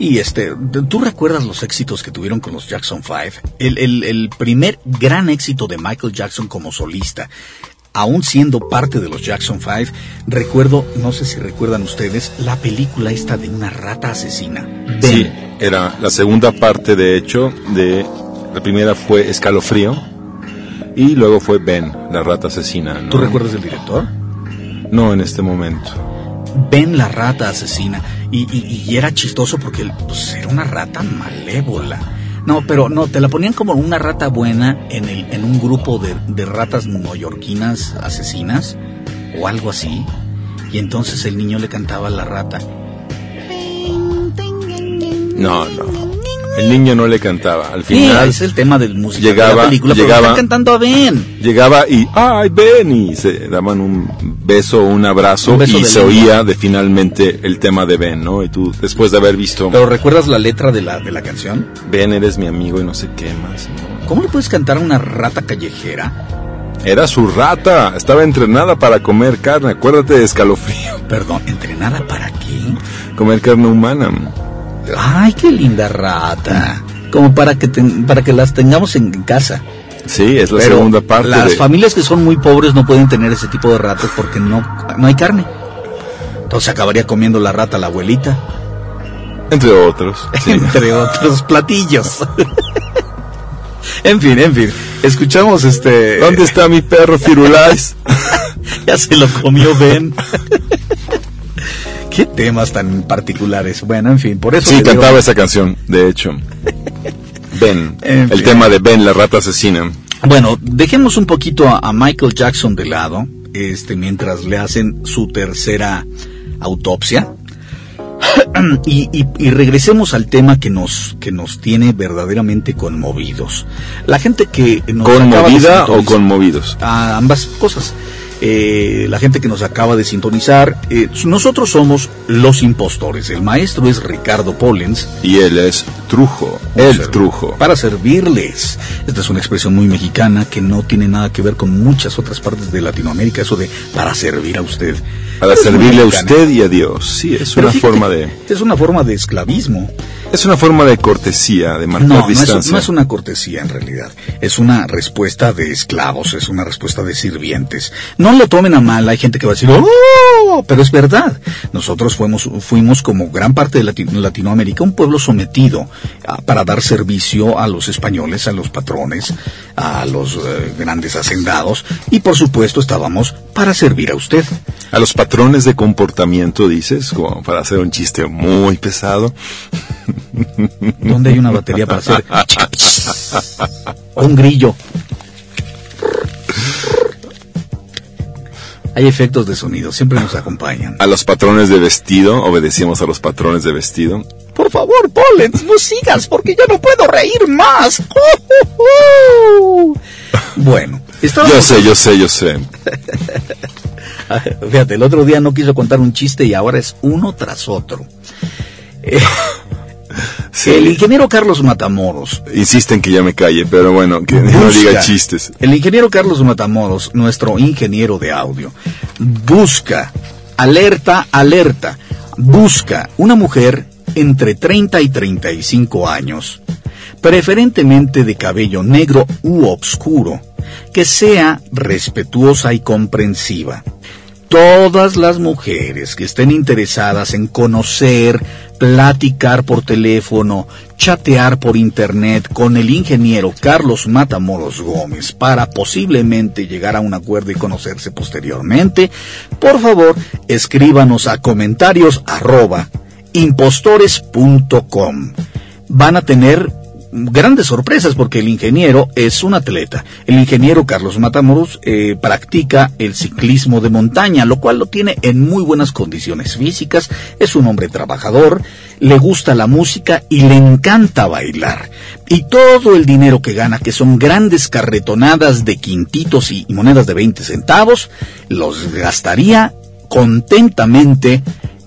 A: Y este, ¿tú recuerdas los éxitos que tuvieron con los Jackson Five? El, el, el primer gran éxito de Michael Jackson como solista, aún siendo parte de los Jackson Five, recuerdo, no sé si recuerdan ustedes, la película esta de una rata asesina. Ben.
B: Sí, era la segunda parte, de hecho, de la primera fue Escalofrío y luego fue Ben, la rata asesina. ¿no?
A: ¿Tú recuerdas el director?
B: No, en este momento.
A: ven la rata asesina. Y, y- y era chistoso porque pues, era una rata malévola. No, pero no, te la ponían como una rata buena en, el, en un grupo de, de ratas neoyorquinas asesinas o algo así. Y entonces el niño le cantaba a la rata.
B: No, no. El niño no le cantaba. Al
A: Sí,
B: final
A: es el tema del musical de
B: llegaba-
A: la película, pero
B: llegaba-
A: están cantando a Ben.
B: llegaba y ¡ay, Ben! Y se daban un beso, un abrazo
A: Un beso
B: y
A: de
B: se oía de finalmente el tema de Ben, ¿no? Y tú, después de haber visto
A: Pero ¿recuerdas la letra de la, de la canción?
B: Ben, eres mi amigo y no sé qué más. ¿no?
A: ¿Cómo le puedes cantar a una rata callejera?
B: Era su rata, estaba entrenada para comer carne. Acuérdate de escalofrío,
A: Perdón, ¿entrenada para qué?
B: comer carne humana.
A: Ay, qué linda rata. Como para que ten- para que las tengamos en casa.
B: Sí, es la
A: Pero
B: segunda parte
A: las
B: de...
A: familias que son muy pobres no pueden tener ese tipo de ratas porque no, no hay carne. Entonces acabaría comiendo la rata la abuelita.
B: Entre otros. sí.
A: entre otros platillos. en fin, en fin. Escuchamos este.
B: ¿Dónde está mi perro Firulais?
A: Ya se lo comió Ben. Qué temas tan particulares. Bueno, en fin, por eso.
B: Sí,
A: digo-
B: cantaba esa canción, de hecho. Ben,
A: En
B: el
A: fin.
B: tema de Ben, la rata asesina.
A: Bueno, dejemos un poquito a, a Michael Jackson de lado, este, mientras le hacen su tercera autopsia. y, y- y regresemos al tema que nos, que nos tiene verdaderamente conmovidos. La gente que nos acaba de
B: ¿Conmovida o conmovidos?
A: a ambas cosas. Eh, la gente que nos acaba de sintonizar, eh, nosotros somos los impostores. El maestro es Ricardo Pollens.
B: Y él es Trujo, el Trujo.
A: Para servirles. Esta es una expresión muy mexicana que no tiene nada que ver con muchas otras partes de Latinoamérica. Eso de para servir a usted.
B: Para servirle a usted y a Dios. Sí, es
A: Pero
B: una
A: fíjate,
B: forma de...
A: Es una forma de esclavismo.
B: Es una forma de cortesía, de marcar
A: No, no es,
B: distancia.
A: no es una cortesía en realidad. Es una respuesta de esclavos, es una respuesta de sirvientes. No lo tomen a mal, hay gente que va a decir, ¡Oh! Pero es verdad. Nosotros fuimos, fuimos como gran parte de Lati- Latinoamérica un pueblo sometido ah, para dar servicio a los españoles, a los patrones, a los eh, grandes hacendados y por supuesto estábamos para servir a usted.
B: A los patrones de comportamiento, dices, como para hacer un chiste muy pesado.
A: ¿Dónde hay una batería para hacer? o un grillo. Hay efectos de sonido, siempre nos acompañan.
B: A los patrones de vestido, obedecíamos a los patrones de vestido.
A: Por favor, Pollens, no sigas porque ya no puedo reír más. Bueno, estábamos-
B: Yo sé, yo sé, yo sé.
A: Fíjate, el otro día no quiso contar un chiste y ahora es uno tras otro. Eh,
B: Sí.
A: El ingeniero Carlos Matamoros
B: Insisten que ya me calle, pero bueno, que no diga chistes.
A: El ingeniero Carlos Matamoros, nuestro ingeniero de audio, busca, alerta, alerta, busca una mujer entre 30 y 35 años, preferentemente de cabello negro u oscuro, que sea respetuosa y comprensiva. Todas las mujeres que estén interesadas en conocer, platicar por teléfono, chatear por internet con el ingeniero Carlos Matamoros Gómez para posiblemente llegar a un acuerdo y conocerse posteriormente, por favor escríbanos a comentarios arroba impostores.com. Van a tener grandes sorpresas porque el ingeniero es un atleta. El ingeniero Carlos Matamoros eh, practica el ciclismo de montaña, lo cual lo tiene en muy buenas condiciones físicas. Es un hombre trabajador, le gusta la música y le encanta bailar. Y todo el dinero que gana, que son grandes carretonadas de quintitos y, monedas de 20 centavos, los gastaría contentamente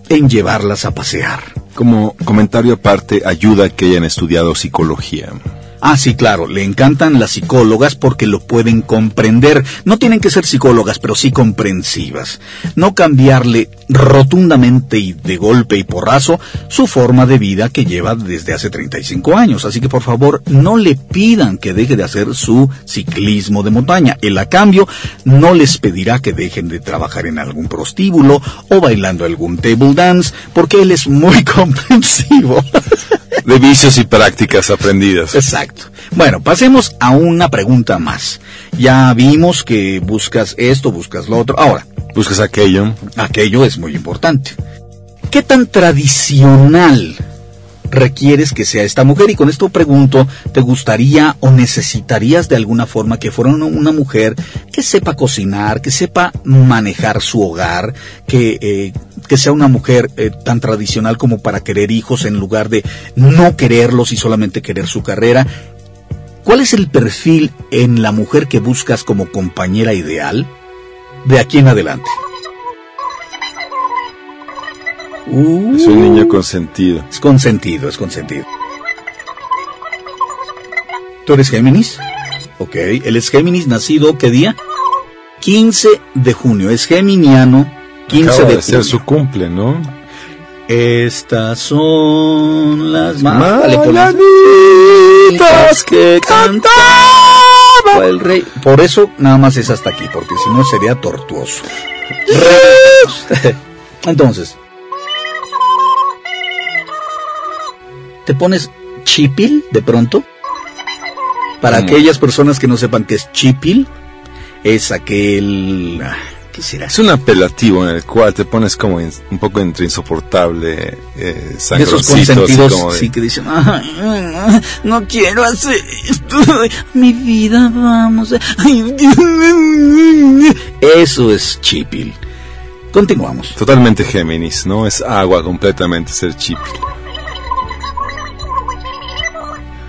A: en llevarlas a pasear.
B: Como comentario aparte, ayuda que hayan estudiado psicología.
A: Ah, sí, claro, le encantan las psicólogas porque lo pueden comprender. No tienen que ser psicólogas, pero sí comprensivas. No cambiarle rotundamente y de golpe y porrazo su forma de vida que lleva desde hace 35 años. Así que por favor, no le pidan que deje de hacer su ciclismo de montaña. Él a cambio no les pedirá que dejen de trabajar en algún prostíbulo o bailando algún table dance porque él es muy comprensivo.
B: De vicios y prácticas aprendidas.
A: Exacto. Bueno, pasemos a una pregunta más. Ya vimos que buscas esto, buscas lo otro. Ahora,
B: Buscas aquello.
A: aquello es muy importante. ¿Qué tan tradicional requieres que sea esta mujer? Y con esto pregunto, ¿te gustaría o necesitarías de alguna forma que fuera una, mujer que sepa cocinar, que sepa manejar su hogar, que, eh, que sea una mujer eh, tan tradicional como para querer hijos en lugar de no quererlos y solamente querer su carrera? ¿Cuál es el perfil en la mujer que buscas como compañera ideal de aquí en adelante? Uh,
B: Es un niño consentido.
A: es consentido, es consentido. ¿Tú eres Géminis? Ok, él es Géminis, nacido, ¿qué día? 15 de junio, es geminiano, 15
B: Acaba
A: de
B: de ser
A: junio.
B: su cumple, ¿no?
A: Estas son las
B: Mañanitas
A: que cantaba el rey. Por eso nada más es hasta aquí, porque si no sería tortuoso. Entonces, ¿Te pones chipil de pronto? Para aquellas personas que no sepan qué es chipil, es aquel... ¿Qué será?
B: Es un apelativo en el cual te pones como in- un poco entre insoportable, eh,
A: esos consentidos
B: como de-
A: sí que dicen "Ay, ay, no quiero hacer esto mi vida vamos eso es chipil continuamos
B: Totalmente Géminis, ¿no? Es agua completamente ser chip.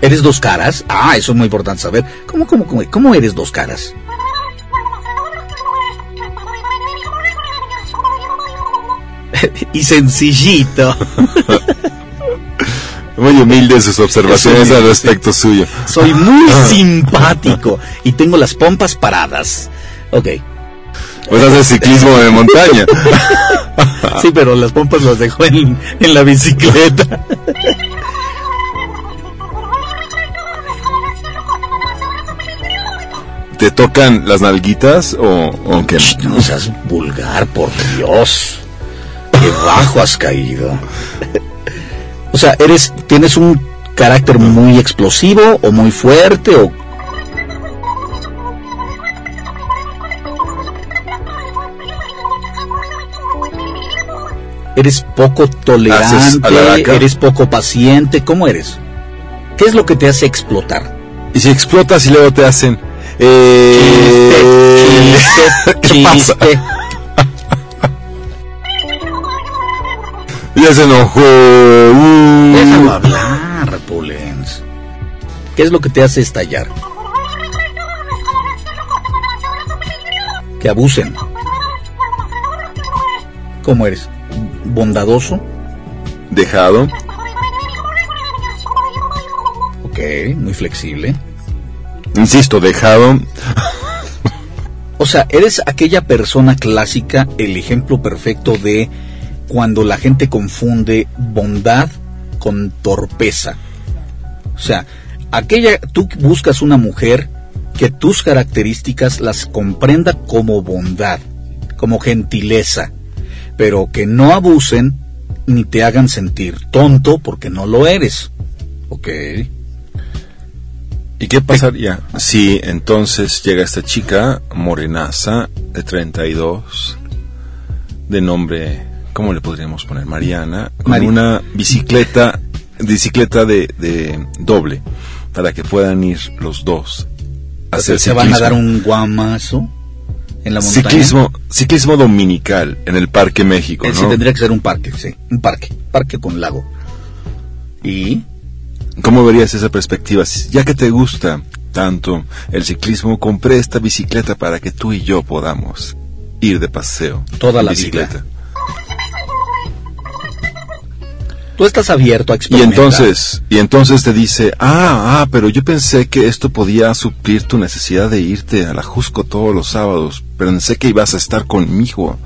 A: eres dos caras ah eso es muy importante saber cómo cómo cómo, cómo eres dos caras y sencillito
B: Muy humilde sus observaciones al respecto suyo.
A: soy muy simpático y tengo las pompas paradas ok
B: Pues haces ciclismo de montaña.
A: Sí, pero las pompas las dejó en, en la bicicleta.
B: ¿Te tocan las nalguitas o, o qué?
A: No seas vulgar, por Dios. Qué bajo has caído. O sea, eres, tienes un carácter muy explosivo o muy fuerte o eres poco tolerante, eres poco paciente, ¿cómo eres? ¿Qué es lo que te hace explotar?
B: Y si explotas y luego te hacen... Eh...
A: Chiste,
B: ¿Qué
A: chiste,
B: pasa? Ya se enojó. Uh.
A: Déjalo hablar, Pulens. ¿Qué es lo que te hace estallar? Que abusen. ¿Cómo eres? ¿Bondadoso?
B: Dejado.
A: Ok, muy flexible.
B: Insisto, dejado.
A: O sea, eres aquella persona clásica, el ejemplo perfecto de cuando la gente confunde bondad con torpeza. O sea, aquella, tú buscas una mujer que tus características las comprenda como bondad, como gentileza, pero que no abusen ni te hagan sentir tonto porque no lo eres. Ok.
B: ¿Y qué pasaría si entonces llega esta chica morenaza de 32, de nombre, ¿cómo le podríamos poner? Mariana, con
A: Mari-
B: una bicicleta, bicicleta de, de doble, para que puedan ir los dos a hacer
A: Se van a
B: ciclismo.
A: dar un guamazo en la montaña.
B: Ciclismo, ciclismo dominical en el Parque México,
A: Eh,
B: ¿no?
A: Sí, tendría que ser un parque, sí, un parque, parque con lago. Y
B: ¿Cómo verías esa perspectiva? Ya que te gusta tanto el ciclismo, compré esta bicicleta para que tú y yo podamos ir de paseo.
A: Toda la
B: bicicleta.
A: Tú estás abierto a
B: Y
A: experimentar.
B: entonces, y entonces te dice, ah, ah, pero yo pensé que esto podía suplir tu necesidad de irte a la Jusco todos los sábados. Pensé que ibas a estar conmigo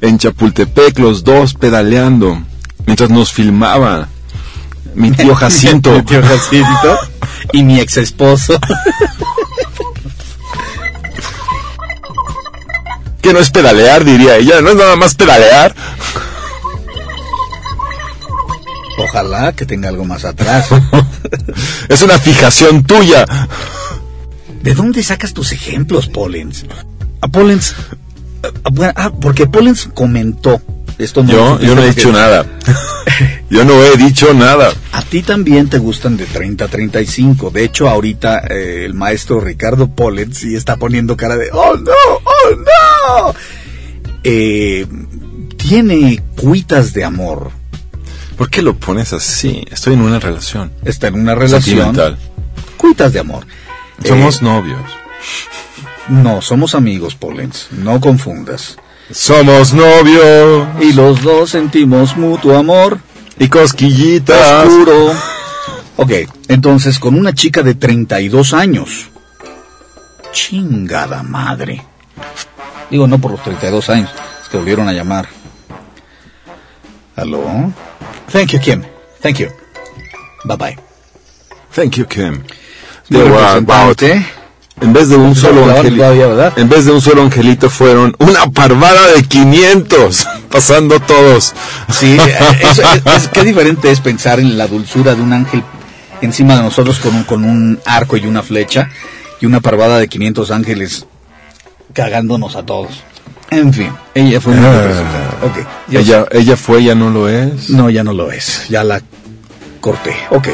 B: en Chapultepec, los dos pedaleando, mientras nos filmaba mi tío Jacinto.
A: Mi tío Jacinto y mi ex esposo.
B: que no es pedalear, diría ella, no es nada más pedalear.
A: Ojalá que tenga algo más atrás.
B: Es una fijación tuya.
A: ¿De dónde sacas tus ejemplos, Pollens? A Pollens. ah, Ah, porque Pollens comentó. Esto no
B: Yo, yo no he dicho nada. Yo no he dicho nada.
A: A ti también te gustan de 30 a 35. De hecho, ahorita eh, el maestro Ricardo Pollens sí está poniendo cara de ¡Oh no! ¡Oh no! Eh, tiene cuitas de amor.
B: ¿Por qué lo pones así? Estoy en una relación.
A: Está en una relación.
B: Sentimental.
A: Cuitas de amor.
B: Somos
A: Eh,
B: novios.
A: no, somos amigos, Pollens. No confundas.
B: Somos novios.
A: Y los dos sentimos mutuo amor.
B: Y cosquillitas.
A: Oscuro. Ok, entonces con una chica de 32 años. Chingada madre. Digo, no por los 32 años, es que volvieron a llamar. ¿Aló? Thank you, Kim. Thank you. Bye bye.
B: Thank you, Kim. They were about En vez de un solo angelito, en vez de un solo angelito fueron una parvada de 500, pasando todos.
A: Sí, eh, eso es, es- qué diferente es pensar en la dulzura de un ángel encima de nosotros con un, con un arco y una flecha y una parvada de 500 ángeles cagándonos a todos. En fin, ella fue muy
B: Ah.
A: representada. Ok, ya
B: Ella, ella fue, ya no lo es.
A: No, ya no lo es. Ya la corté. Ok,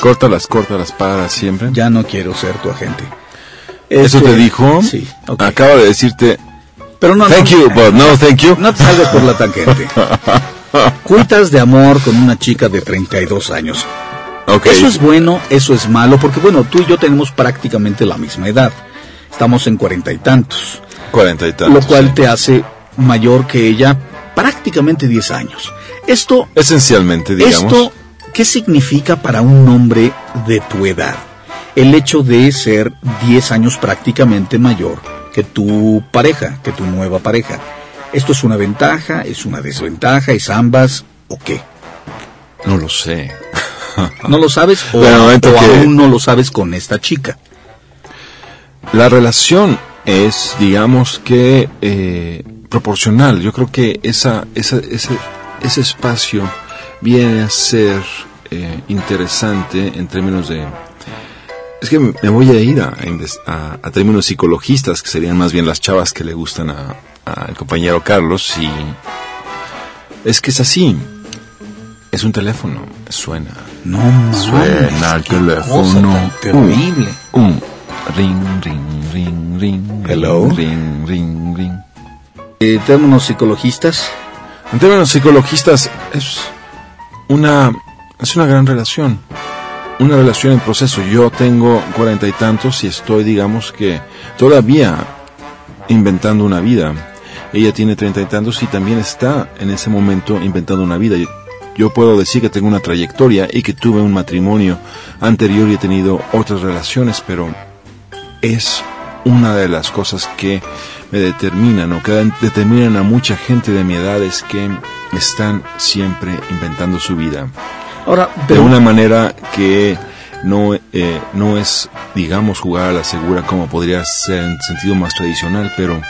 B: Córtalas, córtalas para siempre.
A: ya no quiero ser tu agente.
B: ¿Eso
A: Este,
B: te dijo?
A: Sí, ok.
B: Acaba de decirte,
A: Pero no,
B: thank
A: no,
B: you, but no thank you.
A: no te salgas por la tangente. Cuitas de amor con una chica de 32 años.
B: Ok.
A: Eso es bueno, eso es malo, porque bueno, tú y yo tenemos prácticamente la misma edad. Estamos en cuarenta y tantos,
B: Cuarenta y tantos.
A: lo cual
B: sí.
A: te hace mayor que ella prácticamente 10 años. Esto,
B: Esencialmente, digamos.
A: esto, ¿qué significa para un hombre de tu edad? El hecho de ser 10 años prácticamente mayor que tu pareja, que tu nueva pareja. ¿Esto es una ventaja, es una desventaja, es ambas o qué?
B: No lo sé.
A: ¿No lo sabes o,
B: que-
A: aún no lo sabes con esta chica?
B: La relación es, digamos que, eh, proporcional. Yo creo que esa, esa, ese, ese espacio viene a ser eh, interesante en términos de... Es que me voy a ir a, a- a términos psicologistas, que serían más bien las chavas que le gustan a- al compañero Carlos, y es que es así. Es un teléfono, suena.
A: No mames.
B: Suena el teléfono.
A: cosa tan terrible.
B: Ring, ring, ring, ring.
A: Hello.
B: Ring, ring, ring.
A: Eh, términos psicologistas.
B: En términos psicologistas, es una, es una gran relación. Una relación en proceso. Yo tengo cuarenta y tantos y estoy, digamos que, todavía inventando una vida. Ella tiene treinta y tantos y también está en ese momento inventando una vida. Yo puedo decir que tengo una trayectoria y que tuve un matrimonio anterior y he tenido otras relaciones, pero es una de las cosas que me determinan o que determinan a mucha gente de mi edad es que están siempre inventando su vida.
A: Ahora,
B: de una manera que no, eh, no es, digamos, jugar a la segura como podría ser en sentido más tradicional, pero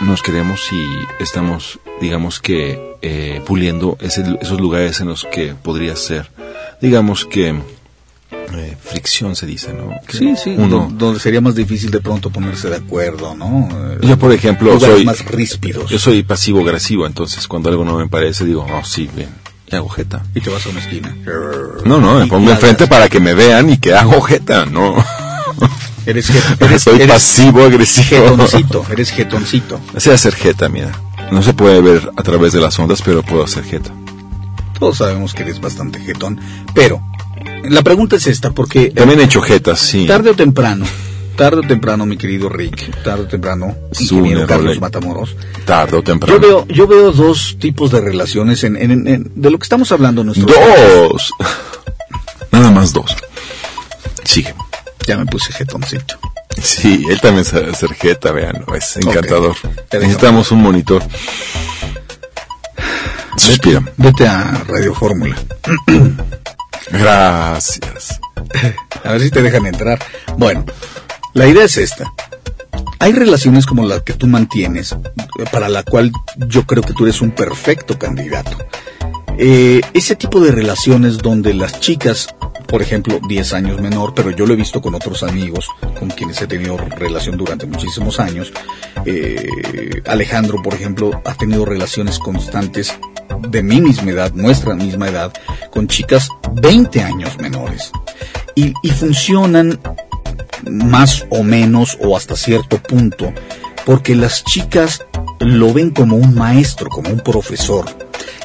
B: nos queremos y estamos, digamos que, eh, puliendo ese- esos lugares en los que podría ser, digamos que, eh, fricción se dice, ¿no? Que
A: sí, sí,
B: Uno,
A: do- donde sería más difícil de pronto ponerse de acuerdo, ¿no? Eh,
B: yo, por ejemplo, soy,
A: más ríspidos.
B: yo soy pasivo-agresivo, entonces cuando algo no me parece digo, oh, sí, bien, y hago jeta.
A: Y te vas a una esquina.
B: No, no, me pongo enfrente para que me vean y que hago jeta, no.
A: Eres, jet- eres,
B: Soy
A: eres
B: pasivo-agresivo.
A: jetoncito, eres jetoncito.
B: Sé hacer jeta, mira. No se puede ver a través de las ondas, pero puedo hacer jeta.
A: Todos sabemos que eres bastante jetón. Pero, la pregunta es esta, porque eh,
B: También he hecho jetas, sí.
A: tarde o temprano, tarde o temprano, mi querido Rick, tarde o temprano, ingeniero
B: Zune,
A: Carlos
B: Rolex.
A: Matamoros,
B: Tarde o temprano.
A: yo veo, yo veo dos tipos de relaciones en, en- en- de lo que estamos hablando nuestro
B: Dos. Nada más dos. Sigue.
A: Ya me puse jetoncito.
B: Sí, él también sabe hacer jeta, vean, es encantador. Necesitamos un monitor. Suspira.
A: Vete a Radio Fórmula.
B: Gracias.
A: A ver si te dejan entrar. Bueno, la idea es esta. Hay relaciones como la que tú mantienes, para la cual yo creo que tú eres un perfecto candidato. Eh, ese tipo de relaciones donde las chicas, por ejemplo, 10 años menor, pero yo lo he visto con otros amigos con quienes he tenido relación durante muchísimos años. Eh, Alejandro, por ejemplo, ha tenido relaciones constantes de mi misma edad, nuestra misma edad, con chicas 20 años menores. Y, y funcionan más o menos o hasta cierto punto, porque las chicas lo ven como un maestro, como un profesor.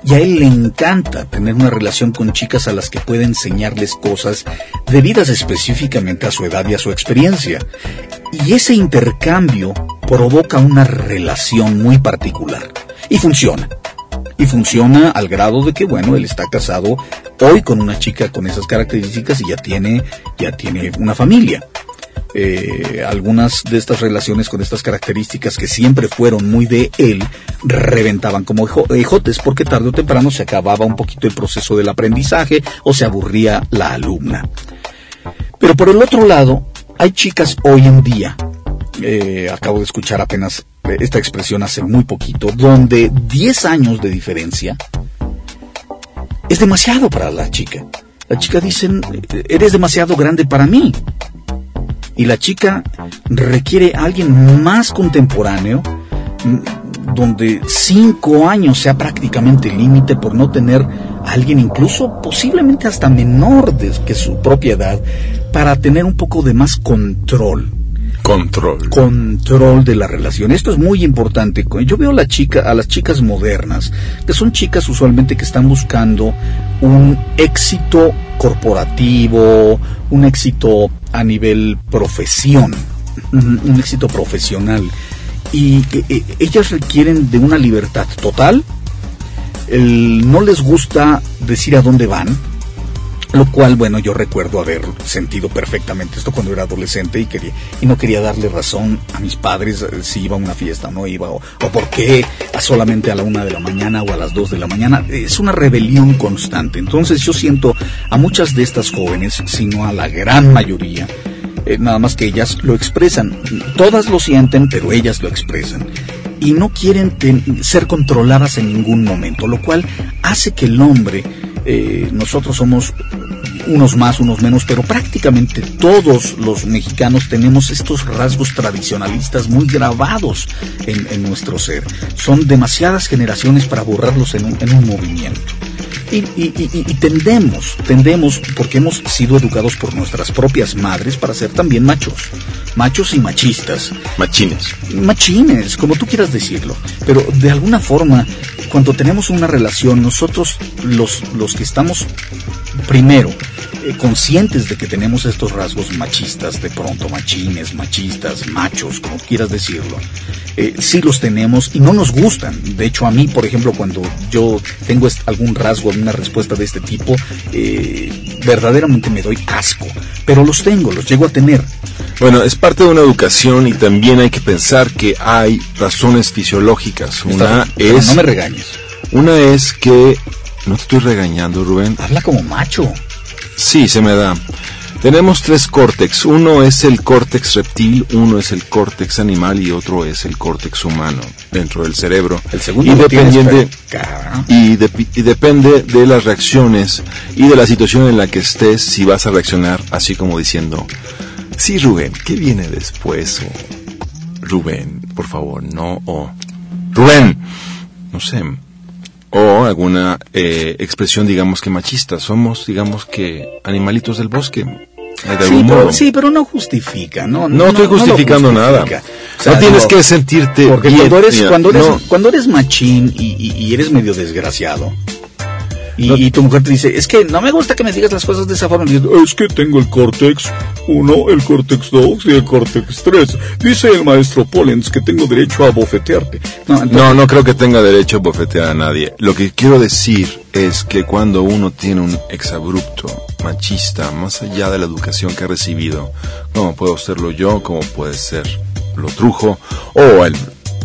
A: Y a él le encanta tener una relación con chicas a las que puede enseñarles cosas debidas específicamente a su edad y a su experiencia. Y ese intercambio provoca una relación muy particular. Y funciona. Y funciona al grado de que, bueno, él está casado hoy con una chica con esas características y ya tiene, ya tiene una familia. Eh, algunas de estas relaciones con estas características que siempre fueron muy de él reventaban como ejo- ejotes porque tarde o temprano se acababa un poquito el proceso del aprendizaje o se aburría la alumna. Pero por el otro lado, hay chicas hoy en día, eh, acabo de escuchar apenas esta expresión hace muy poquito, donde 10 años de diferencia es demasiado para la chica. La chica dice, eres demasiado grande para mí. Y la chica requiere a alguien más contemporáneo, donde cinco años sea prácticamente límite por no tener a alguien incluso posiblemente hasta menor de que su propia edad, para tener un poco de más control.
B: Control.
A: Control de la relación. Esto es muy importante. Yo veo a, la chica, a las chicas modernas, que son chicas usualmente que están buscando un éxito corporativo, un éxito a nivel profesión, un éxito profesional. Y eh, ellas requieren de una libertad total. no les gusta decir a dónde van, lo cual, bueno, yo recuerdo haber sentido perfectamente esto cuando era adolescente y, quería, y no quería darle razón a mis padres eh, si iba a una fiesta o no iba, o, por qué solamente a la una de la mañana o a las dos de la mañana. Es una rebelión constante. Entonces yo siento a muchas de estas jóvenes, sino a la gran mayoría, eh, nada más que ellas lo expresan. Todas lo sienten, pero ellas lo expresan y no quieren ser controladas en ningún momento, lo cual hace que el hombre eh, nosotros somos unos más, unos menos, pero prácticamente todos los mexicanos tenemos estos rasgos tradicionalistas muy grabados en, nuestro ser. Son demasiadas generaciones para borrarlos en un, movimiento. Y, y, tendemos, tendemos, porque hemos sido educados por nuestras propias madres para ser también machos, machos y machistas.
B: Machines.
A: Machines, como tú quieras decirlo. Pero de alguna forma cuando tenemos una relación, nosotros los, los que estamos primero eh, conscientes de que tenemos estos rasgos machistas, de pronto machines, machistas, machos, como quieras decirlo, eh, sí los tenemos y no nos gustan. De hecho, a mí, por ejemplo, cuando yo tengo algún rasgo, alguna respuesta de este tipo, eh, verdaderamente me doy asco. Pero los tengo, los llego a tener.
B: Bueno, es parte de una educación y también hay que pensar que hay razones fisiológicas. Una es...
A: No me regañes.
B: Una es que... No te estoy regañando, Rubén.
A: Habla como macho.
B: Sí, se me da. Tenemos tres córtex. Uno es el córtex reptil, uno es el córtex animal y otro es el córtex humano dentro del cerebro.
A: El segundo
B: y, dependiente, y, y, depende de las reacciones y de la situación en la que estés si vas a reaccionar así como diciendo, sí Rubén, ¿qué viene después? O, Rubén, por favor, no, o Rubén, no sé, o alguna eh, expresión, digamos que machista. Somos, digamos que, animalitos del bosque.
A: sí, pero, sí, pero no justifica, ¿no?
B: No, estoy justificando nada. no tienes que sentirte.
A: Porque cuando eres, cuando eres, cuando eres machín y, eres medio desgraciado, y, tu mujer te dice, es que no me gusta que me digas las cosas de esa forma. es que tengo el córtex 1, el córtex 2 y el córtex 3. Dice el maestro Pollens que tengo derecho a bofetearte.
B: No, no, creo que tenga derecho a bofetear a nadie. Lo que quiero decir es que cuando uno tiene un exabrupto machista, más allá de la educación que ha recibido, como puedo serlo yo, como puede ser lo trujo, o el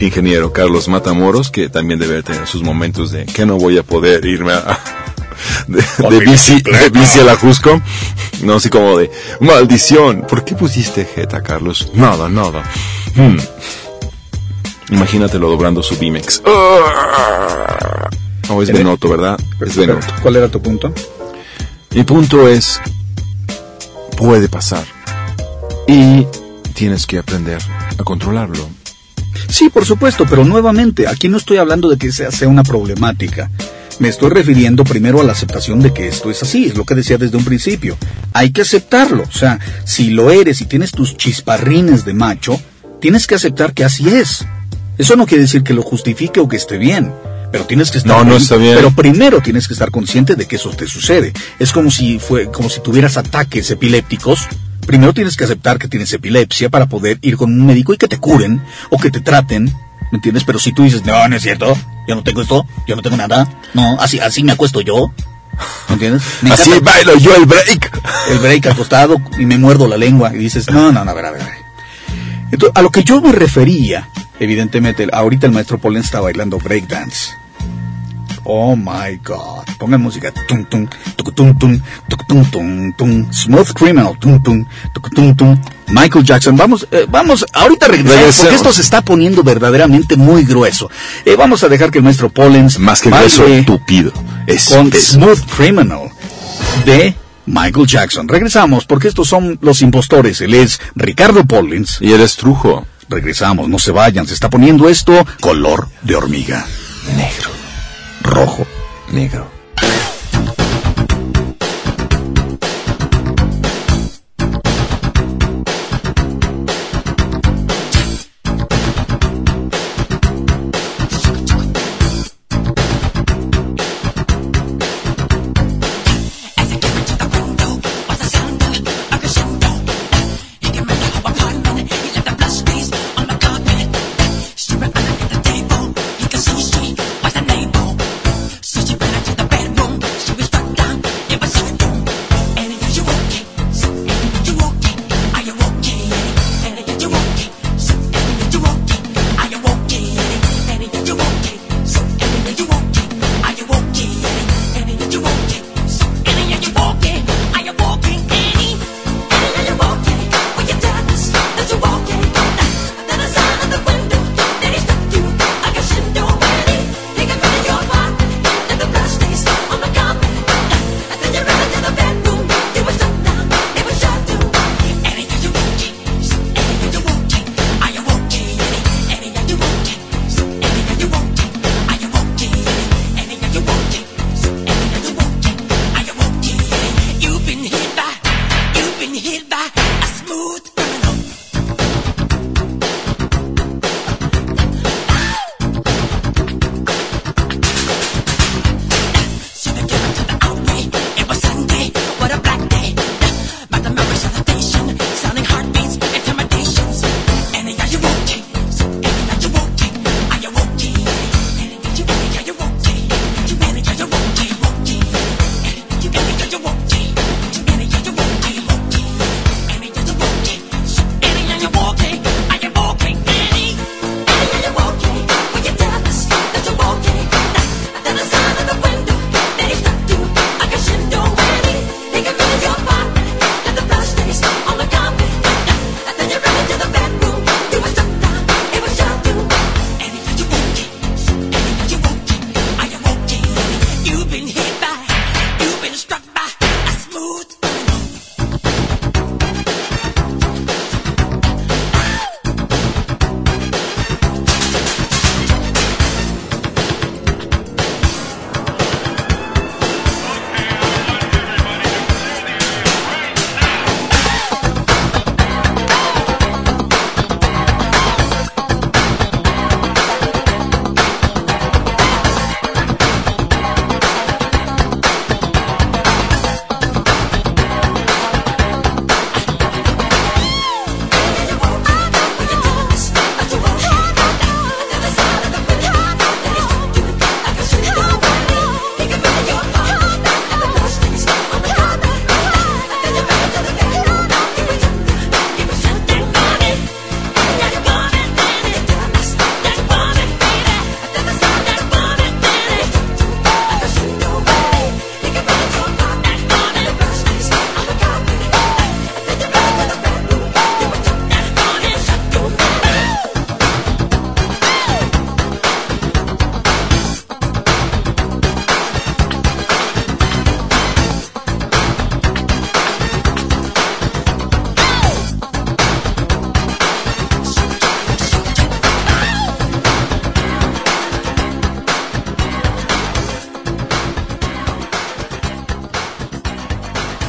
B: ingeniero Carlos Matamoros, que también debe tener sus momentos de que no voy a poder irme a, de, bici, de bici a la Jusco. No, así como de, maldición, ¿por qué pusiste jeta, Carlos? Nada, nada. Hmm. Imagínatelo doblando su Bimex. No, es Benoto, ¿verdad? Es Benoto.
A: ¿Cuál era tu punto?
B: Mi punto es, puede pasar. Y tienes que aprender a controlarlo.
A: Sí, por supuesto, pero nuevamente, aquí no estoy hablando de que sea, sea una problemática. Me estoy refiriendo primero a la aceptación de que esto es así, es lo que decía desde un principio. Hay que aceptarlo, o sea, si lo eres y tienes tus chisparrines de macho, tienes que aceptar que así es. Eso no quiere decir que lo justifique o que esté bien, pero tienes que estar
B: No, no está bien.
A: Pero primero tienes que estar consciente de que eso te sucede. Es como si fue como si tuvieras ataques epilépticos primero tienes que aceptar que tienes epilepsia para poder ir con un médico y que te curen o que te traten, ¿me entiendes? Pero si tú dices, no, no es cierto, yo no tengo esto, yo no tengo nada, no, así, así me acuesto yo, ¿me entiendes?
B: así bailo yo el break.
A: El break acostado y me muerdo la lengua y dices, no, no, no, a ver, a ver. Entonces, a lo que yo me refería, evidentemente, ahorita el maestro Polen está bailando breakdance. Oh my God. Pongan música. Tum, tum, tucutum, tum, tum, tum. Smooth Criminal. Tum, tum, tucutum, tum. Michael Jackson. Vamos, eh, vamos, ahorita regresamos porque esto se está poniendo verdaderamente muy grueso. Eh, vamos a dejar que el maestro Pollens
C: Más que
A: baile
C: eso, tupido. Es,
A: con
C: es-
A: Smooth Criminal de Michael Jackson. Regresamos porque estos son los impostores. Él es Ricardo Pollens.
C: Y eres trujo.
A: Regresamos, no se vayan, se está poniendo esto color de hormiga.
C: Negro.
A: Rojo.
C: Negro.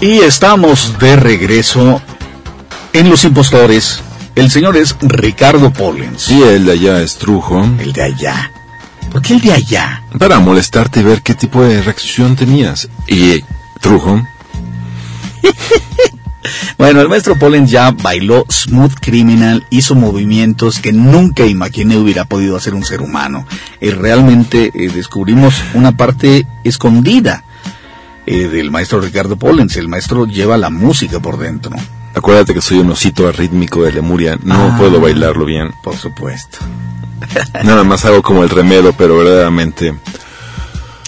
A: Y estamos de regreso en Los Impostores. El señor es Ricardo Pollens.
C: Sí, el de allá es trujo.
A: El de allá. ¿Por qué el de allá?
C: Para molestarte y ver qué tipo de reacción tenías. Y trujo.
A: Bueno, el maestro Pollens ya bailó Smooth Criminal, hizo movimientos que nunca imaginé hubiera podido hacer un ser humano. Y realmente eh, descubrimos una parte escondida eh, del maestro Ricardo Pollens. El maestro lleva la música por dentro,
C: Acuérdate que soy un osito arrítmico de Lemuria. No
A: Ah.
C: puedo bailarlo bien.
A: por supuesto.
C: Nada más hago como el remedo, pero verdaderamente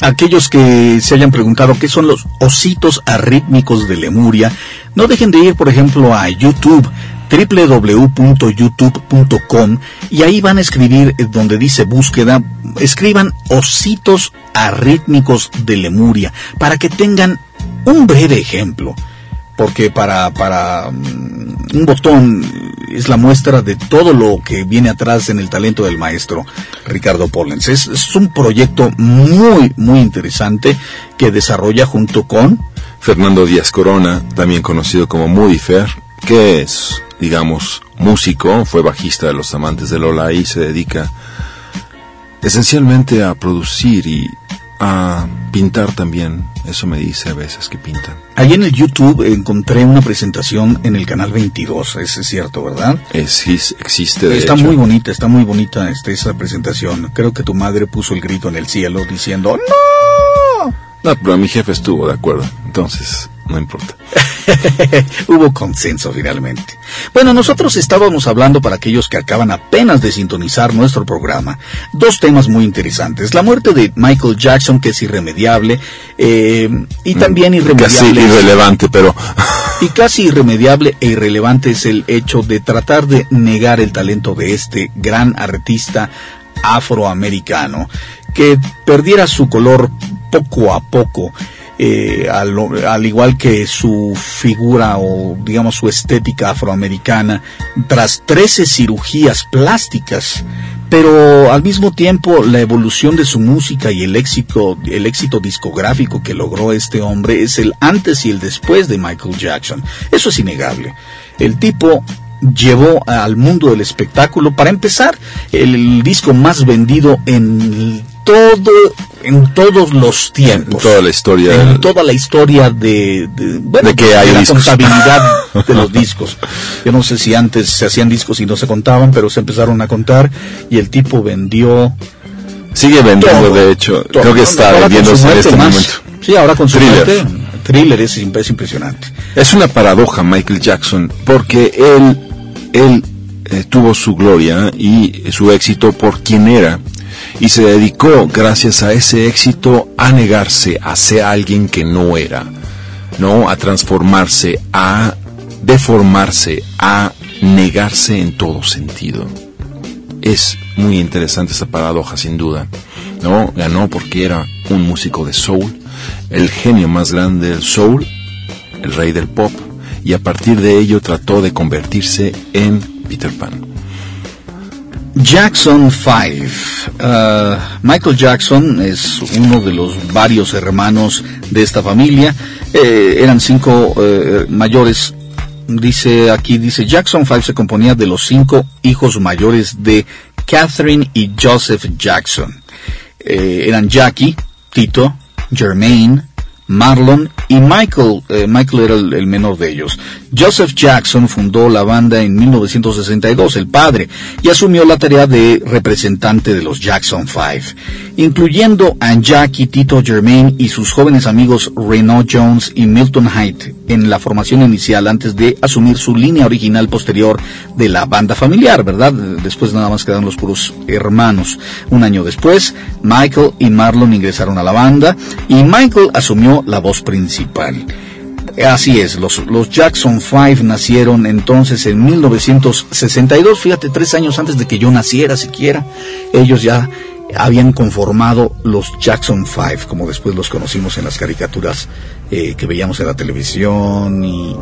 A: aquellos que se hayan preguntado qué son los ositos arrítmicos de Lemuria, no dejen de ir, por ejemplo, a YouTube www.youtube.com y ahí van a escribir donde dice búsqueda, escriban ositos arrítmicos de Lemuria para que tengan un breve ejemplo. Porque para, para mm, un botón es la muestra de todo lo que viene atrás en el talento del maestro Ricardo Pollens. Es, es un proyecto muy, muy interesante que desarrolla junto con
B: Fernando Díaz Corona, también conocido como Moody Fair, que es, digamos, músico, fue bajista de Los Amantes de Lola y se dedica esencialmente a producir y a pintar también. Eso me dice a veces que pinta.
A: Ahí en el YouTube encontré una presentación en el canal 22, ese es cierto, ¿verdad?
B: Es, es- existe de
A: está
B: hecho.
A: muy bonita, está muy bonita este, esa presentación. Creo que tu madre puso el grito en el cielo diciendo ¡No!
B: No, pero mi jefe estuvo de acuerdo, entonces no importa.
A: Hubo consenso finalmente. Bueno, nosotros estábamos hablando para aquellos que acaban apenas de sintonizar nuestro programa. Dos temas muy interesantes. La muerte de Michael Jackson, que es irremediable, eh, y también
B: Casi
A: irremediable.
B: irrelevante, pero
A: Y casi irremediable e irrelevante es el hecho de tratar de negar el talento de este gran artista afroamericano, que perdiera su color poco a poco, eh, al, al igual que su figura o digamos su estética afroamericana, tras 13 cirugías plásticas. Pero al mismo tiempo la evolución de su música y el éxito, el éxito discográfico que logró este hombre es el antes y el después de Michael Jackson. Eso es innegable. El tipo llevó al mundo del espectáculo, para empezar, el, disco más vendido en todo, en todos los tiempos.
B: toda la historia.
A: En toda la historia de, de, bueno,
B: De que hay
A: la
B: discos.
A: contabilidad de los discos. Yo no sé si antes se hacían discos y no se contaban, pero se empezaron a contar y el tipo vendió
B: Sigue vendiendo,
A: todo,
B: de hecho.
A: todo.
B: Creo que está vendiéndose en este
A: más.
B: momento.
A: Sí, ahora con su
B: Thriller.
A: muerte, Thriller es, es impresionante.
B: Es una paradoja Michael Jackson, porque él, él eh, tuvo su gloria y su éxito por quien era, y se dedicó, gracias a ese éxito, a negarse a ser alguien que no era, no a transformarse, a deformarse, a negarse en todo sentido. Es muy interesante esta paradoja, sin duda. ¿no? Ganó porque era un músico de soul, el genio más grande del soul, el rey del pop, y a partir de ello trató de convertirse en Peter Pan.
A: Jackson 5. Uh, Michael Jackson es uno de los varios hermanos de esta familia. Eh, eran cinco eh, mayores. Dice aquí, dice Jackson 5 se componía de los cinco hijos mayores de Catherine y Joseph Jackson. Eh, eran Jackie, Tito, Jermaine, Marlon y Michael. Eh, Michael era el, el menor de ellos. Joseph Jackson fundó la banda en 1962, el padre, y asumió la tarea de representante de los Jackson 5, incluyendo a Jackie, Tito, Jermaine y sus jóvenes amigos Reno Jones y Milton Hyde en la formación inicial antes de asumir su línea original posterior de la banda familiar, ¿verdad? Después nada más quedaron los puros hermanos. Un año después, Michael y Marlon ingresaron a la banda y Michael asumió la voz principal. Así es, los, los Jackson 5 nacieron entonces en 1962, fíjate, tres años antes de que yo naciera siquiera. Ellos ya habían conformado los Jackson 5, como después los conocimos en las caricaturas eh, que veíamos en la televisión y,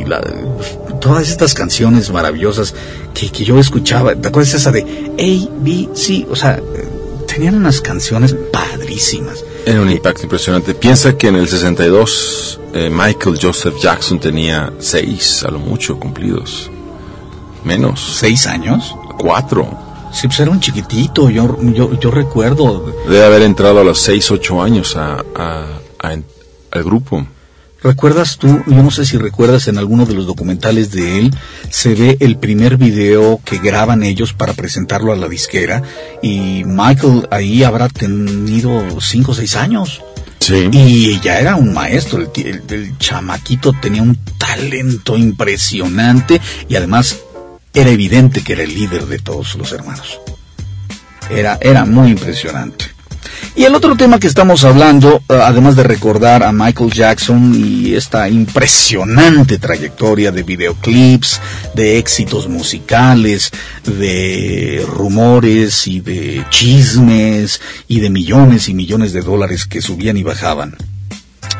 A: y la- todas estas canciones maravillosas que, que yo escuchaba. ¿Te acuerdas esa de A, B, C? O sea, tenían unas canciones padrísimas.
B: Era un impacto impresionante. Piensa que en el 62 eh, Michael Joseph Jackson tenía seis, a lo mucho, cumplidos. Menos,
A: ¿Seis años?
B: cuatro.
A: Sí, pues era un chiquitito, yo, yo, yo recuerdo.
B: Debe haber entrado a los seis, ocho años a, a- a- al grupo.
A: ¿Recuerdas tú? Yo no sé si recuerdas en alguno de los documentales de él, se ve el primer video que graban ellos para presentarlo a la disquera y Michael ahí habrá tenido cinco o seis años.
B: Sí.
A: Y ya era un maestro, el- el chamaquito tenía un talento impresionante y además era evidente que era el líder de todos los hermanos. Era, era muy impresionante. Y el otro tema que estamos hablando, eh, además de recordar a Michael Jackson y esta impresionante trayectoria de videoclips, de éxitos musicales, de rumores y de chismes y de millones y millones de dólares que subían y bajaban.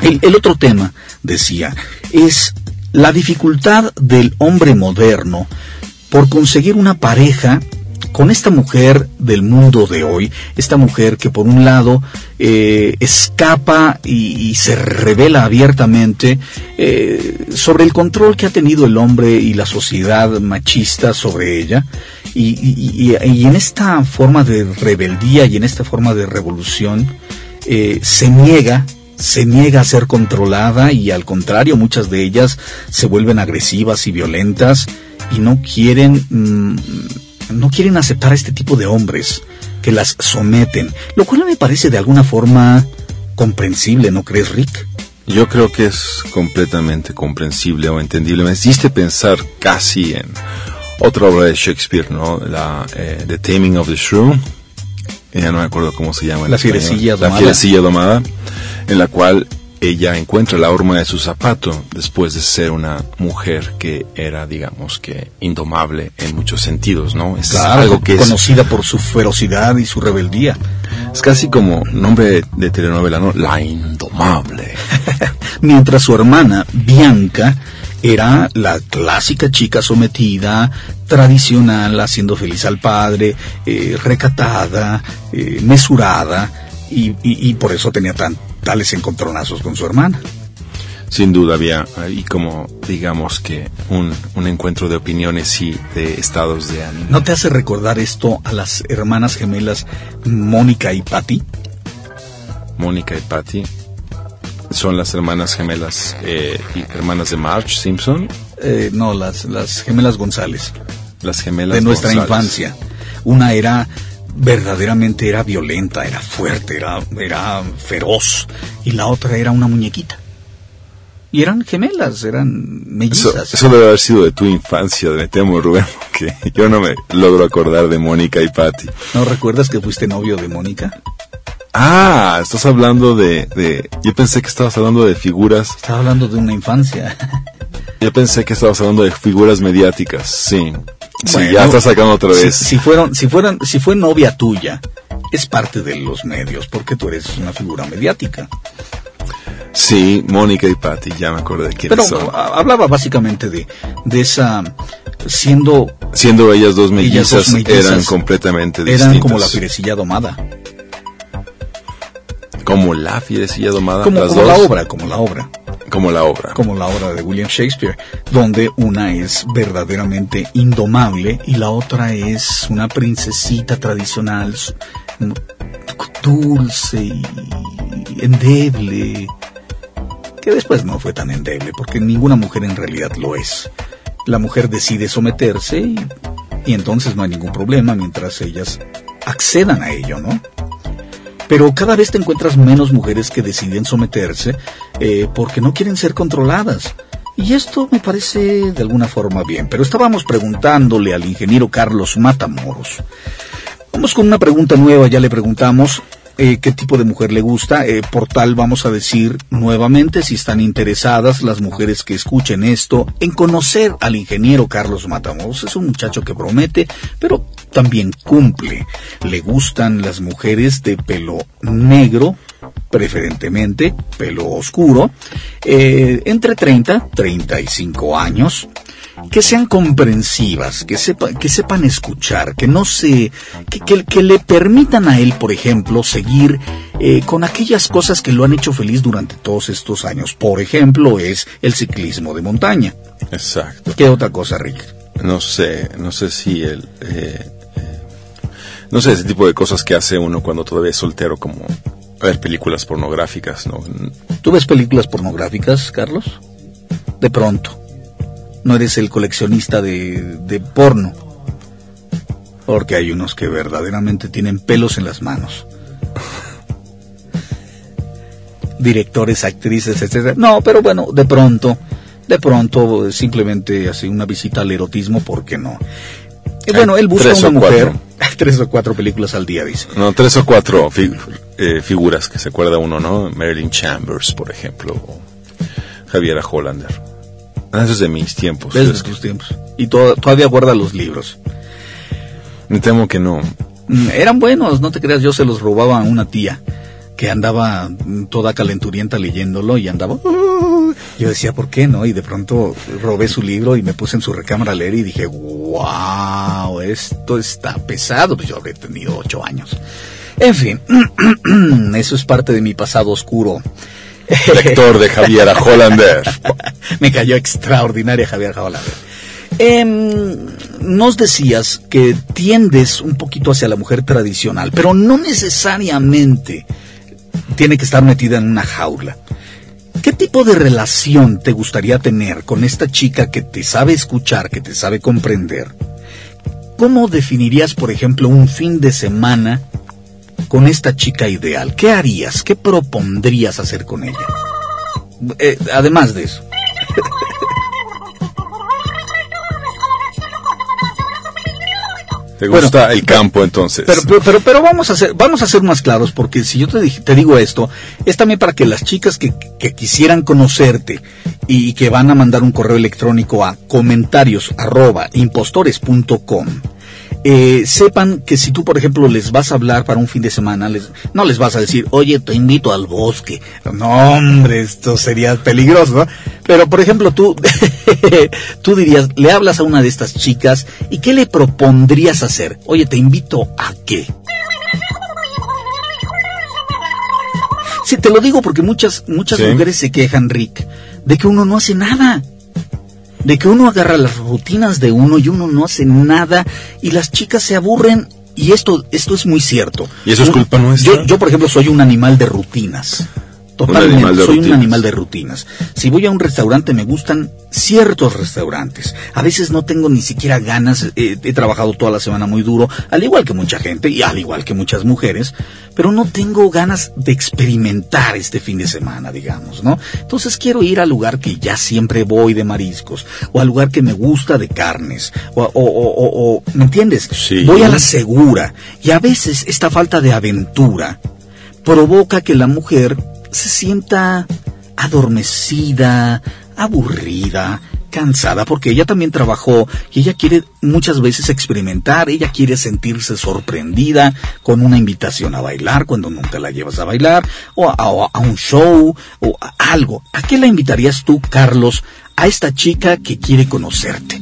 A: El, el otro tema, decía, es la dificultad del hombre moderno por conseguir una pareja con esta mujer del mundo de hoy, esta mujer que por un lado eh, escapa y, y se revela abiertamente eh, sobre el control que ha tenido el hombre y la sociedad machista sobre ella, y, en esta forma de rebeldía y en esta forma de revolución eh, se niega se niega a ser controlada y al contrario muchas de ellas se vuelven agresivas y violentas y no quieren mm, no quieren aceptar a este tipo de hombres que las someten, lo cual me parece de alguna forma comprensible, ¿no crees, Rick?
B: Yo creo que es completamente comprensible o entendible. Me hiciste pensar casi en otra obra de Shakespeare, ¿no? La eh, The Taming of the Shrew. Ya no me acuerdo cómo se llama.
A: La fierecilla
B: La
A: domada.
B: fierecilla domada, en la cual ella encuentra la horma de su zapato después de ser una mujer que era, digamos que, indomable en muchos sentidos, ¿no? Es algo que es,
A: conocida por su ferocidad y su rebeldía.
B: es casi como nombre de, de telenovela, ¿no? La indomable.
A: mientras su hermana Bianca era la clásica chica sometida, tradicional, haciendo feliz al padre, eh, recatada, eh, mesurada, y, y- y por eso tenía tan, tales encontronazos con su hermana.
B: Sin duda había ahí como, digamos que, un, un encuentro de opiniones y de estados de ánimo.
A: ¿No te hace recordar esto a las hermanas gemelas Mónica y Patty?
B: Mónica y Patty son las hermanas gemelas eh, y hermanas de Marge Simpson,
A: Eh, no, las, las gemelas González.
B: las gemelas
A: de nuestra
B: González.
A: infancia. Una era verdaderamente era violenta, era fuerte, era, era feroz, y la otra era una muñequita. Y eran gemelas, eran mellizas.
B: eso debe haber sido de tu infancia, me temo, Rubén, porque yo no me logro acordar de Mónica y Patty.
A: ¿No recuerdas que fuiste novio de Mónica?
B: Ah, estás hablando de, de... Yo pensé que estabas hablando de figuras...
A: Estaba hablando de una infancia.
B: Yo pensé que estabas hablando de figuras mediáticas, sí. Sí,
A: Bueno,
B: ya estás sacando otra vez.
A: si fueron, si fueran, si fue novia tuya, es parte de los medios, porque tú eres una figura mediática.
B: Sí, Mónica y Patty, ya me acordé de quiénes
A: Pero
B: son.
A: a- hablaba básicamente de, de esa, siendo,
B: Siendo ellas dos
A: Ellas dos
B: mellizas, eran completamente distintas.
A: eran como la fierecilla domada.
B: Como la fierecilla domada.
A: como,
B: las
A: como
B: dos,
A: la obra, como la obra,
B: Como la obra.
A: como la obra de William Shakespeare, donde una es verdaderamente indomable y la otra es una princesita tradicional, dulce y endeble, que después no fue tan endeble, porque ninguna mujer en realidad lo es. La mujer decide someterse y, y entonces no hay ningún problema mientras ellas accedan a ello, ¿no? Pero cada vez te encuentras menos mujeres que deciden someterse eh, porque no quieren ser controladas. Y esto me parece de alguna forma bien. Pero estábamos preguntándole al ingeniero Carlos Matamoros. Vamos con una pregunta nueva, ya le preguntamos eh, qué tipo de mujer le gusta. Eh, por tal vamos a decir nuevamente si están interesadas las mujeres que escuchen esto en conocer al ingeniero Carlos Matamoros. Es un muchacho que promete, pero también cumple. Le gustan las mujeres de pelo negro, preferentemente pelo oscuro, eh, entre 30 35 años, que sean comprensivas, que, sepa, que sepan escuchar, que no se, que, que, que le permitan a él, por ejemplo, seguir eh, con aquellas cosas que lo han hecho feliz durante todos estos años. Por ejemplo, es el ciclismo de montaña.
B: Exacto.
A: ¿Qué otra cosa, Rick?
B: No sé, no sé si el... eh, eh, no sé, ese tipo de cosas que hace uno cuando todavía es soltero, como ver películas pornográficas, ¿no?
A: ¿Tú ves películas pornográficas, Carlos? De pronto. No eres el coleccionista de, de porno. Porque hay unos que verdaderamente tienen pelos en las manos. Directores, actrices, etcétera. No, pero bueno, de pronto, de pronto simplemente así una visita al erotismo, ¿por qué no? Eh, bueno, él busca una mujer.
B: cuatro.
A: Tres o cuatro películas al día, dice.
B: No, tres o cuatro fi- eh, figuras que se acuerda uno, ¿no? Marilyn Chambers, por ejemplo, o Javiera Hollander. Ah, eso es de mis tiempos. Es-
A: tus tiempos. Y to- todavía guarda los libros.
B: Me temo que no.
A: Mm, Eran buenos, no te creas, yo se los robaba a una tía que andaba mm, toda calenturienta leyéndolo y andaba... "Uh". Yo decía, ¿por qué no? Y de pronto robé su libro y me puse en su recámara a leer y dije, wow, esto está pesado. Pues yo habré tenido ocho años. En fin, eso es parte de mi pasado oscuro.
B: Lector de Javiera Hollander.
A: Me cayó extraordinaria Javier Jabalaver. Em, nos decías que tiendes un poquito hacia la mujer tradicional, pero no necesariamente tiene que estar metida en una jaula. ¿Qué tipo de relación te gustaría tener con esta chica que te sabe escuchar, que te sabe comprender? ¿Cómo definirías, por ejemplo, un fin de semana con esta chica ideal? ¿Qué harías? ¿Qué propondrías hacer con ella? Eh, además de eso.
B: ¿Te
A: Bueno,
B: gusta el campo entonces?
A: Pero, pero, pero, pero vamos a ser, vamos a ser más claros, porque si yo te, digo esto, es también para que las chicas que, que quisieran conocerte y que van a mandar un correo electrónico a comentarios arroba impostores.com, eh, sepan que si tú, por ejemplo, les vas a hablar para un fin de semana, les, no les vas a decir, oye, te invito al bosque. No, hombre, esto sería peligroso, ¿no? Pero, por ejemplo, tú, tú dirías, le hablas a una de estas chicas y ¿qué le propondrías hacer? Oye, te invito a qué? Sí, te lo digo porque muchas, muchas
B: Sí.
A: mujeres se quejan, Rick, de que uno no hace nada. De que uno agarra las rutinas de uno y uno no hace nada y las chicas se aburren y esto, esto es muy cierto.
B: ¿Y eso es culpa nuestra?
A: Yo, yo, por ejemplo, soy un animal de rutinas. Totalmente, soy un animal de rutinas. Si voy a un restaurante me gustan ciertos restaurantes. A veces no tengo ni siquiera ganas, eh, he trabajado toda la semana muy duro, al igual que mucha gente y al igual que muchas mujeres, pero no tengo ganas de experimentar este fin de semana, digamos, ¿no? Entonces quiero ir al lugar que ya siempre voy de mariscos, o al lugar que me gusta de carnes, o, o- o- o- o- ¿me entiendes?
B: Sí.
A: Voy a la segura, y a veces esta falta de aventura provoca que la mujer se sienta adormecida, aburrida, cansada, porque ella también trabajó y ella quiere muchas veces experimentar, ella quiere sentirse sorprendida con una invitación a bailar cuando nunca la llevas a bailar, o a, un show, o a algo. ¿A qué la invitarías tú, Carlos, a esta chica que quiere conocerte?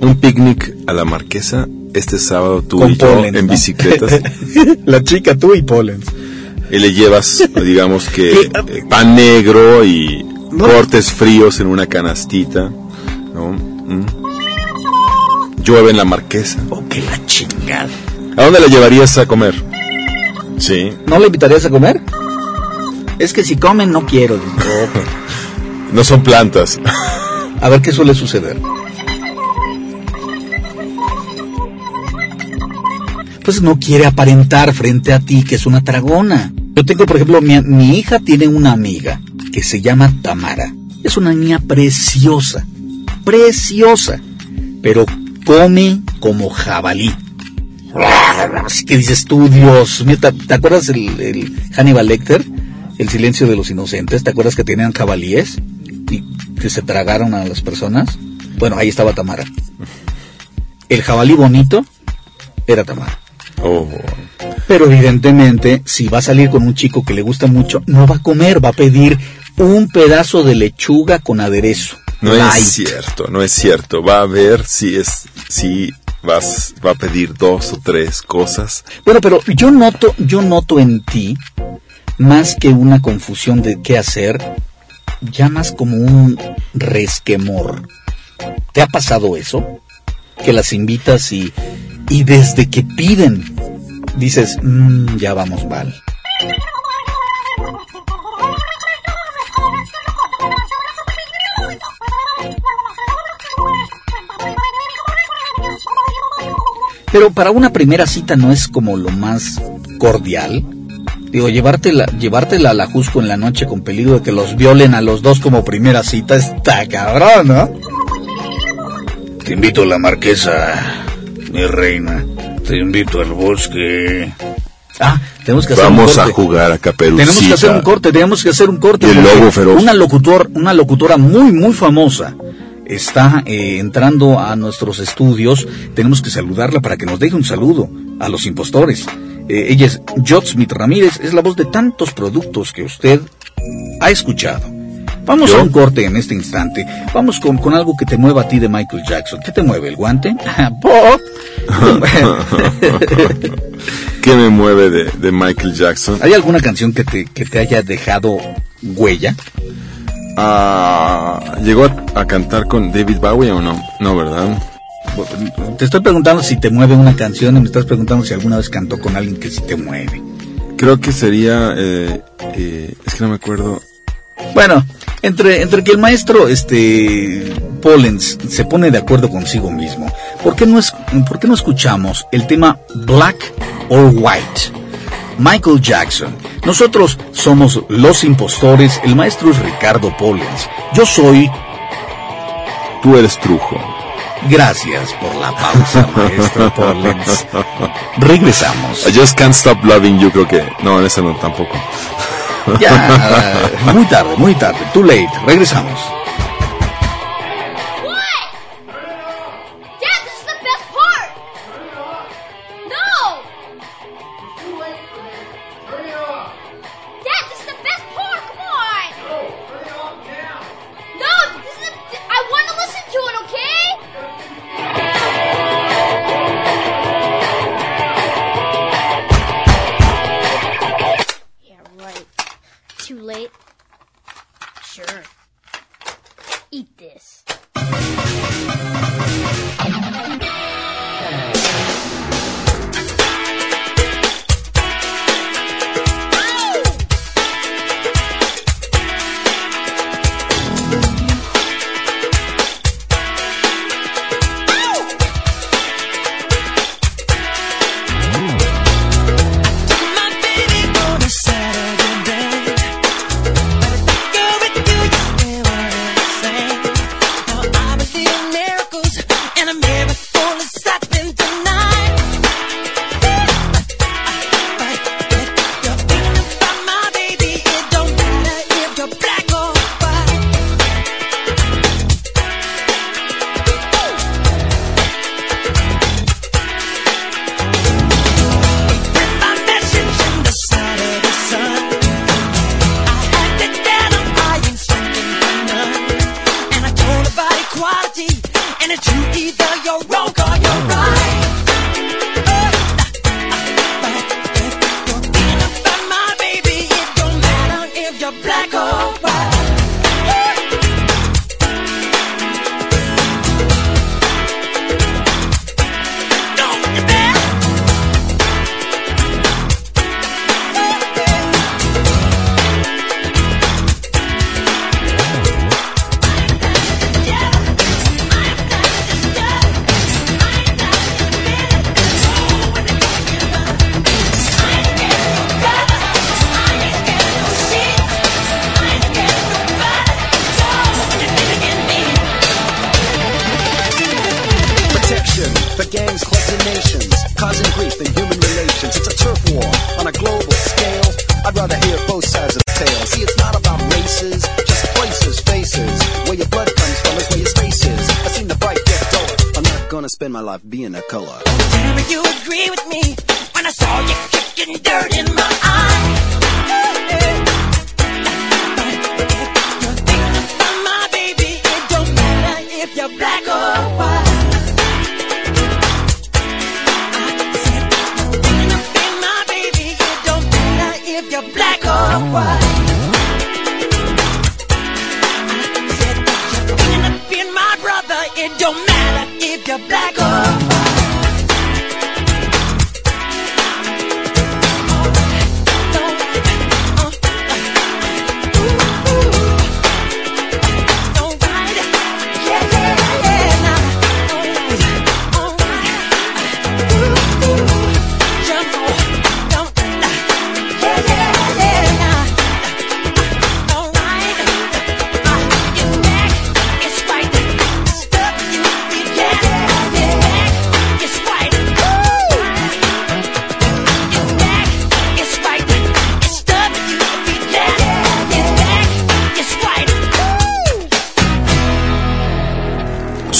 B: Un picnic a la marquesa este sábado tú
A: Con
B: y yo
A: polen,
B: en
A: ¿no?
B: bicicletas
A: la chica, tú y Pollens.
B: y le llevas, digamos que
A: ¿Qué?
B: eh, pan negro y
A: No.
B: cortes fríos en una canastita, ¿no? Mm. Llueve en la marquesa.
A: Oh, que la chingada.
B: ¿A dónde la llevarías a comer? Sí.
A: ¿No le invitarías a comer? Es que si comen no quiero. Digo,
B: No son plantas.
A: A ver qué suele suceder. Pues no quiere aparentar frente a ti que es una tragona. Yo tengo, por ejemplo, mi, mi hija tiene una amiga que se llama Tamara. Es una niña preciosa, preciosa, pero come como jabalí. Así que dices tú, Dios mío, ¿te, acuerdas el, el Hannibal Lecter? El silencio de los inocentes, ¿te acuerdas que tenían jabalíes? Y que se tragaron a las personas. Bueno, ahí estaba Tamara. El jabalí bonito era Tamara.
B: Oh.
A: Pero evidentemente, si va a salir con un chico que le gusta mucho, no va a comer, va a pedir un pedazo de lechuga con aderezo.
B: No
A: Light.
B: es cierto, no es cierto. Va a ver si es, si vas, va a pedir dos o tres cosas.
A: Bueno, pero yo noto, yo noto en ti más que una confusión de qué hacer, ya más como un resquemor. ¿Te ha pasado eso? Que las invitas y, y desde que piden, dices, "Mm, ya vamos mal. Pero para una primera cita no es como lo más cordial.
C: Digo, llevártela, llevártela a la Jusco en la noche con peligro de que los violen a los dos como primera cita está cabrón, ¿no? Te invito a la marquesa, mi reina. Te invito al bosque. Ah, tenemos que hacer un
B: Vamos
C: corte.
B: a jugar a Caperucita.
C: Tenemos que hacer un corte, tenemos que hacer un corte.
B: El lobo feroz.
C: Una, locutor, una locutora muy, muy famosa está eh, entrando a nuestros estudios. Tenemos que saludarla para que nos deje un saludo a los impostores. Eh, ella es Jot Smith Ramírez, es la voz de tantos productos que usted ha escuchado. Vamos
B: ¿Yo?
C: a un corte en este instante. Vamos con, con algo que te mueva a ti de Michael Jackson. ¿Qué te mueve? ¿El guante? Pop.
B: ¿Qué me mueve de, de Michael Jackson?
C: ¿Hay alguna canción que te, que te haya dejado huella?
B: Ah, ¿Llegó a, a cantar con David Bowie o no? No, ¿verdad?
C: Te estoy preguntando si te mueve una canción y me estás preguntando si alguna vez cantó con alguien que sí te mueve.
B: Creo que sería... eh, eh, es que no me acuerdo.
C: Bueno, entre, entre que el maestro este Pollens se pone de acuerdo consigo mismo, ¿por qué no, es, ¿por qué no escuchamos el tema Black or White? Michael Jackson. Nosotros somos los impostores, el maestro es Ricardo Pollens. Yo soy...
B: Tú eres Trujo.
C: Gracias por la pausa, maestro Pollens. Regresamos.
B: I just can't stop loving you, creo que... No, esa no, tampoco.
C: Ya, muy tarde, muy tarde. Too late. Regresamos.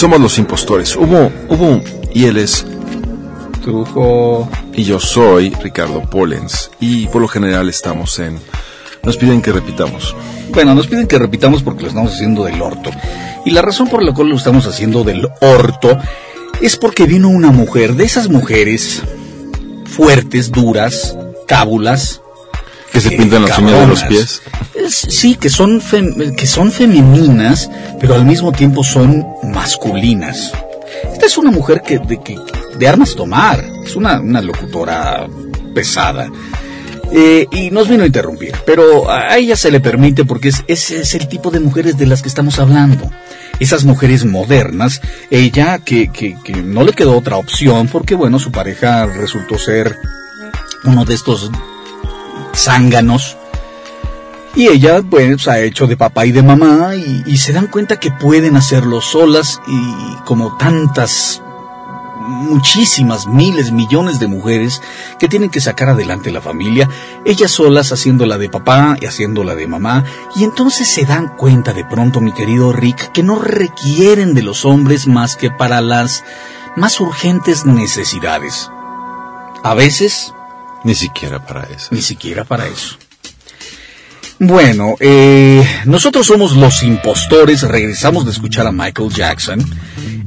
B: Somos los impostores. Hubo, hubo, y él es,
A: Trujo.
B: y yo soy Ricardo Pollens. Y por lo general estamos en, nos piden que repitamos.
A: Bueno, nos piden que repitamos porque lo estamos haciendo del orto. Y la razón por la cual lo estamos haciendo del orto es porque vino una mujer, de esas mujeres fuertes, duras, cábulas.
B: Que se pintan las uñas de los pies.
A: Es- sí, que son, fem- que son femeninas, pero al mismo tiempo son masculinas. Esta es una mujer que de, que, de armas tomar, es una, una locutora pesada. Eh, y nos vino a interrumpir, pero a ella se le permite porque es, ese es el tipo de mujeres de las que estamos hablando. Esas mujeres modernas, ella que, que, que no le quedó otra opción porque, bueno, su pareja resultó ser uno de estos zánganos. Y ella, pues, ha hecho de papá y de mamá y, y se dan cuenta que pueden hacerlo solas y como tantas, muchísimas, miles, millones de mujeres que tienen que sacar adelante la familia, ellas solas haciéndola de papá y haciéndola de mamá, y entonces se dan cuenta de pronto, mi querido Rick, que no requieren de los hombres más que para las más urgentes necesidades. A veces
B: Ni siquiera para eso.
A: ni siquiera para eso. Bueno, eh, nosotros somos los impostores, regresamos de escuchar a Michael Jackson.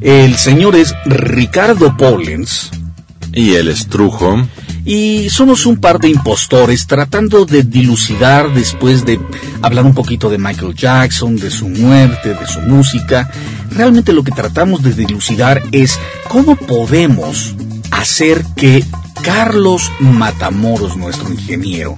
A: El señor es Ricardo Pollens
B: Y él es Trujo.
A: y somos un par de impostores tratando de dilucidar después de hablar un poquito de Michael Jackson, de su muerte, de su música. Realmente lo que tratamos de dilucidar es cómo podemos hacer que Carlos Matamoros, nuestro ingeniero,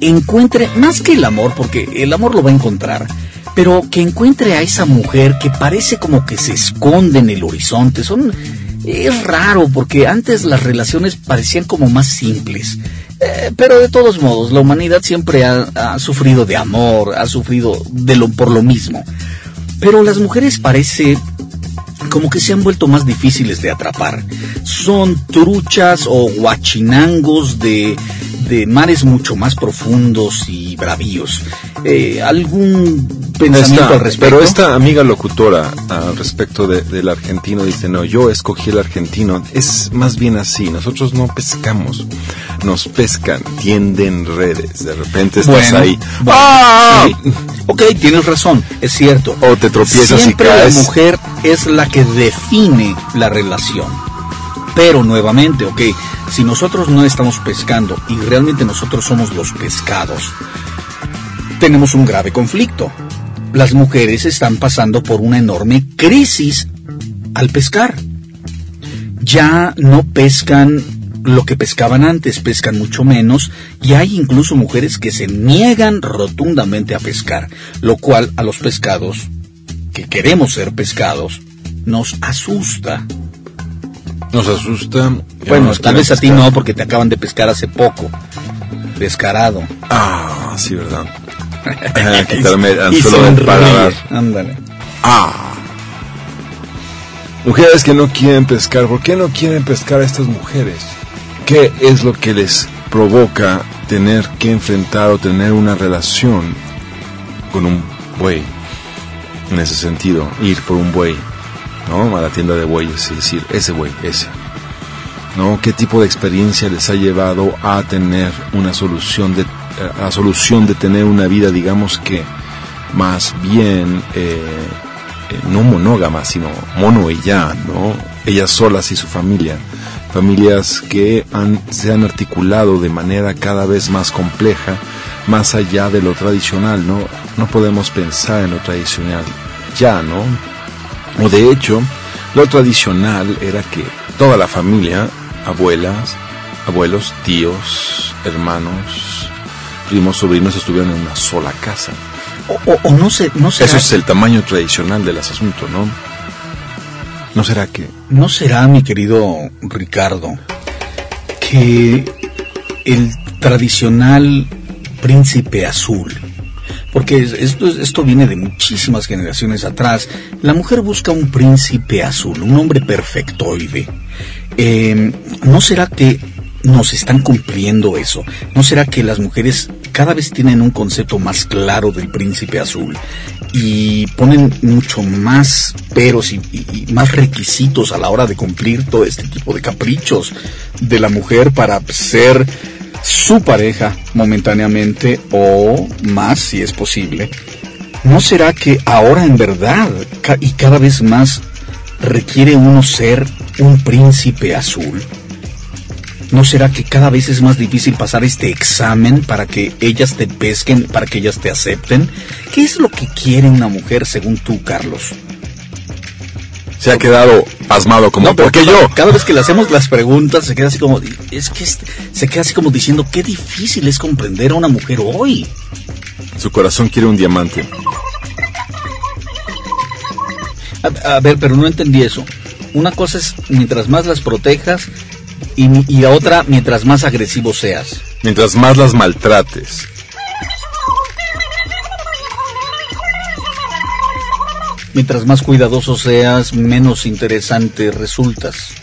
A: encuentre más que el amor, porque el amor lo va a encontrar, pero que encuentre a esa mujer que parece como que se esconde en el horizonte. Son es raro porque antes las relaciones parecían como más simples. Eh, pero de todos modos, la humanidad siempre ha, ha sufrido de amor, ha sufrido de lo por lo mismo. Pero las mujeres parece como que se han vuelto más difíciles de atrapar. Son truchas o guachinangos de, de mares mucho más profundos y bravíos. Eh, ¿Algún pensamiento
B: Esta-
A: al respecto?
B: pero esta amiga locutora al respecto de- del argentino dice, no, yo escogí el argentino. Es más bien así, nosotros no pescamos, nos pescan, tienden redes. De repente estás
A: Bueno,
B: ahí.
A: bueno,
B: ¡Ah!
A: sí. Ok, tienes razón, es cierto.
B: O te tropiezas
A: Siempre
B: y caes.
A: la mujer es la que define la relación. Pero nuevamente, ok, si nosotros no estamos pescando y realmente nosotros somos los pescados, tenemos un grave conflicto. Las mujeres están pasando por una enorme crisis al pescar. Ya no pescan lo que pescaban antes, pescan mucho menos y hay incluso mujeres que se niegan rotundamente a pescar, lo cual a los pescados, que queremos ser pescados, nos asusta.
B: Nos asusta.
A: Bueno,
B: nos
A: tal vez a ti no, porque te acaban de pescar hace poco. Descarado.
B: Ah, sí, verdad. Ah, quitarme el anzuelo del paladar.
A: Ándale.
B: Ah. Mujeres que no quieren pescar, ¿por qué no quieren pescar a estas mujeres? ¿Qué es lo que les provoca tener que enfrentar o tener una relación con un buey? En ese sentido, ir por un buey, ¿no? A la tienda de bueyes y decir, ese buey, ese. ¿No? ¿Qué tipo de experiencia les ha llevado a tener una solución de, a solución de tener una vida, digamos que más bien eh, eh, no monógama, sino mono y ya, ¿no? Ellas solas y su familia. Familias que han, se han articulado de manera cada vez más compleja, más allá de lo tradicional, ¿no? No podemos pensar en lo tradicional ya, ¿no? O de hecho, lo tradicional era que toda la familia, abuelas, abuelos, tíos, hermanos, primos, sobrinos estuvieran en una sola casa.
A: O, o- o no sé, no será,
B: Eso es el tamaño tradicional del asunto, ¿no? ¿No será que
A: no será, mi querido Ricardo, que el tradicional príncipe azul, porque es- esto, es- esto viene de muchísimas generaciones atrás, la mujer busca un príncipe azul, un hombre perfectoide. Eh, ¿No será que nos están cumpliendo eso? ¿No será que las mujeres cada vez tienen un concepto más claro del príncipe azul y ponen mucho más peros y, y- más requisitos a la hora de cumplir todo este tipo de caprichos de la mujer para ser su pareja momentáneamente o más si es posible. ¿No será que ahora en verdad y cada vez más requiere uno ser un príncipe azul? ¿No será que cada vez es más difícil pasar este examen para que ellas te pesquen, para que ellas te acepten? ¿Qué es lo que quiere una mujer según tú, Carlos?
B: Se ha quedado pasmado como,
A: No,
B: ¿por qué
A: cada-
B: yo?
A: Cada vez que le hacemos las preguntas se queda así como, es que se queda así como diciendo, qué difícil es comprender a una mujer hoy.
B: Su corazón quiere un diamante.
A: A, a ver, pero no entendí eso. Una cosa es mientras más las protejas y, y la otra mientras más agresivo seas.
B: Mientras más las maltrates.
A: Mientras más cuidadoso seas, menos interesante resultas.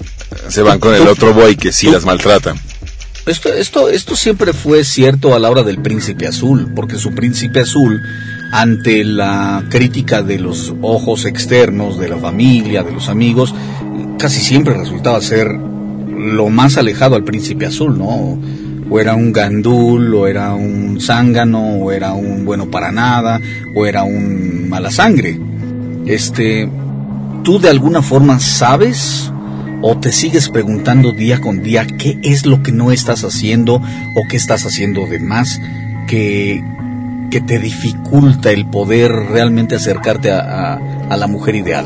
B: Se van con el otro boy que sí las maltratan.
A: Esto, esto, esto siempre fue cierto a la hora del príncipe azul, porque su príncipe azul, ante la crítica de los ojos externos, de la familia, de los amigos, casi siempre resultaba ser lo más alejado al príncipe azul, ¿no? O era un gandul, o era un zángano, o era un bueno para nada, o era un mala sangre. Este, ¿tú de alguna forma sabes o te sigues preguntando día con día qué es lo que no estás haciendo o qué estás haciendo de más que, que te dificulta el poder realmente acercarte a, la mujer ideal?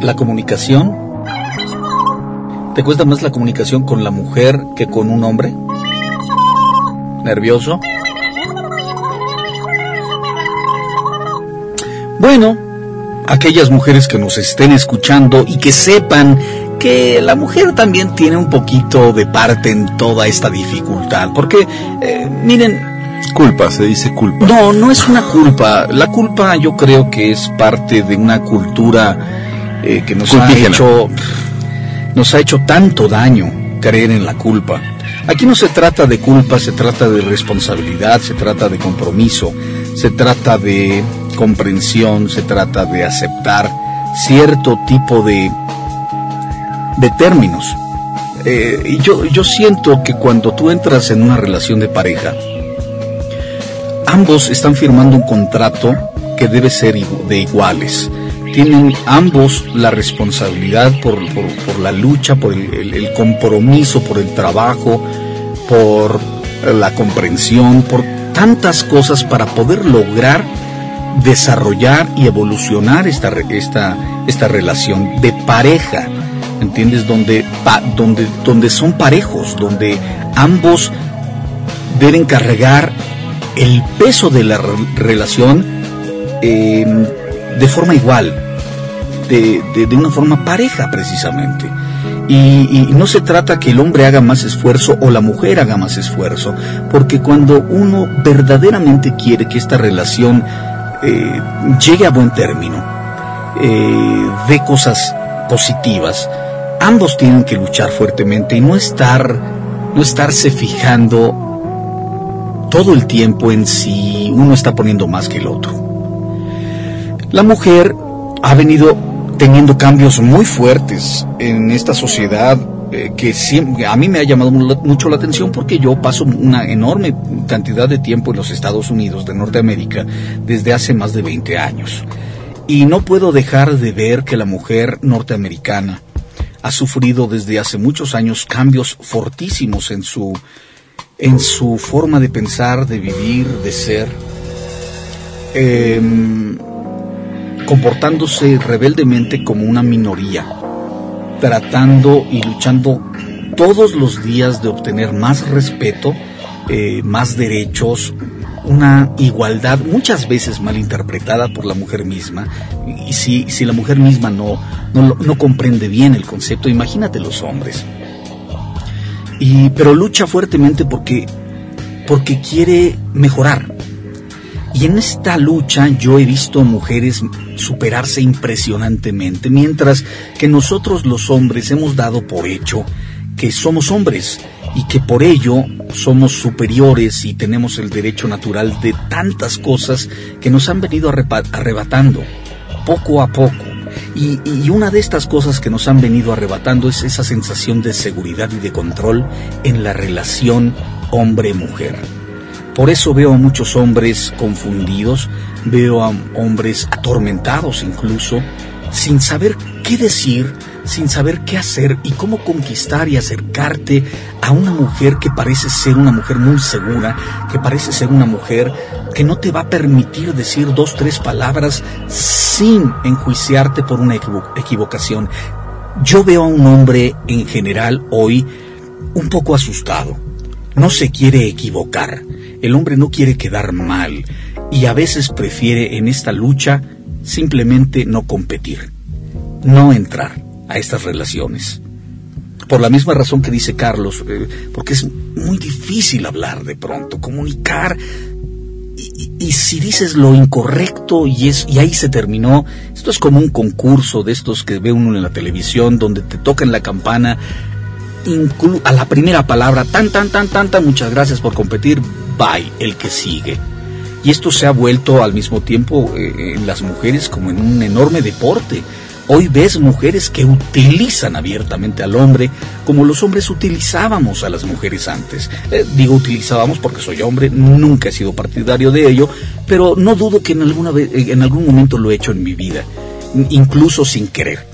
A: La comunicación. ¿Te cuesta más la comunicación con la mujer que con un hombre? ¿Nervioso? Bueno, aquellas mujeres que nos estén escuchando y que sepan que la mujer también tiene un poquito de parte en toda esta dificultad. Porque, eh, miren,
B: Culpa, se dice culpa.
A: no, no es una culpa. La culpa yo creo que es parte de una cultura eh, que nos ha hecho nos ha hecho tanto daño creer en la culpa. Aquí no se trata de culpa, se trata de responsabilidad, se trata de compromiso, se trata de comprensión, se trata de aceptar cierto tipo de de términos. Eh, y yo, yo siento que cuando tú entras en una relación de pareja, ambos están firmando un contrato que debe ser de iguales. Tienen ambos la responsabilidad por, por- la lucha, por el, compromiso, por el trabajo, por la comprensión, por tantas cosas para poder lograr desarrollar y evolucionar esta, esta, esta relación de pareja, ¿entiendes? Donde, donde, donde son parejos, donde ambos deben cargar el peso de la re- relación eh, de forma igual, de, de- una forma pareja precisamente. Y, no se trata que el hombre haga más esfuerzo o la mujer haga más esfuerzo, porque cuando uno verdaderamente quiere que esta relación eh, llegue a buen término, eh, dé cosas positivas, ambos tienen que luchar fuertemente y no estar, no estarse fijando todo el tiempo en si uno está poniendo más que el otro. La mujer ha venido teniendo cambios muy fuertes en esta sociedad eh, que siempre, a mí me ha llamado mu- mucho la atención porque yo paso una enorme cantidad de tiempo en los Estados Unidos de Norteamérica desde hace más de 20 años. Y no puedo dejar de ver que la mujer norteamericana ha sufrido desde hace muchos años cambios fortísimos en su en su forma de pensar, de vivir, de ser, em, comportándose rebeldemente como una minoría, tratando y luchando todos los días de obtener más respeto, eh, más derechos, una igualdad muchas veces mal interpretada por la mujer misma. Y si, si la mujer misma no, no, no comprende bien el concepto, imagínate los hombres. Y, pero lucha fuertemente porque, porque quiere mejorar. Y en esta lucha yo he visto mujeres superarse impresionantemente, mientras que nosotros los hombres hemos dado por hecho que somos hombres y que por ello somos superiores y tenemos el derecho natural de tantas cosas que nos han venido arrebatando poco a poco. Y, y una de estas cosas que nos han venido arrebatando es esa sensación de seguridad y de control en la relación hombre-mujer. Por eso veo a muchos hombres confundidos, veo a hombres atormentados incluso, sin saber qué decir, sin saber qué hacer y cómo conquistar y acercarte a una mujer que parece ser una mujer muy segura, que parece ser una mujer que no te va a permitir decir dos, tres palabras sin enjuiciarte por una equivo- equivocación. Yo veo a un hombre en general hoy un poco asustado. No se quiere equivocar. El hombre no quiere quedar mal y a veces prefiere en esta lucha simplemente no competir, no entrar a estas relaciones. Por la misma razón que dice Carlos, eh, porque es muy difícil hablar de pronto, comunicar y, si dices lo incorrecto y, es, y ahí se terminó, esto es como un concurso de estos que ve uno en la televisión donde te tocan la campana a la primera palabra, tan, tan, tan, tan, tan, muchas gracias por competir, el que sigue. Y esto se ha vuelto al mismo tiempo eh, en las mujeres como en un enorme deporte. Hoy ves mujeres que utilizan abiertamente al hombre como los hombres utilizábamos a las mujeres antes. Eh, digo utilizábamos porque soy hombre, nunca he sido partidario de ello, pero no dudo que en, alguna vez, en algún momento lo he hecho en mi vida, incluso sin querer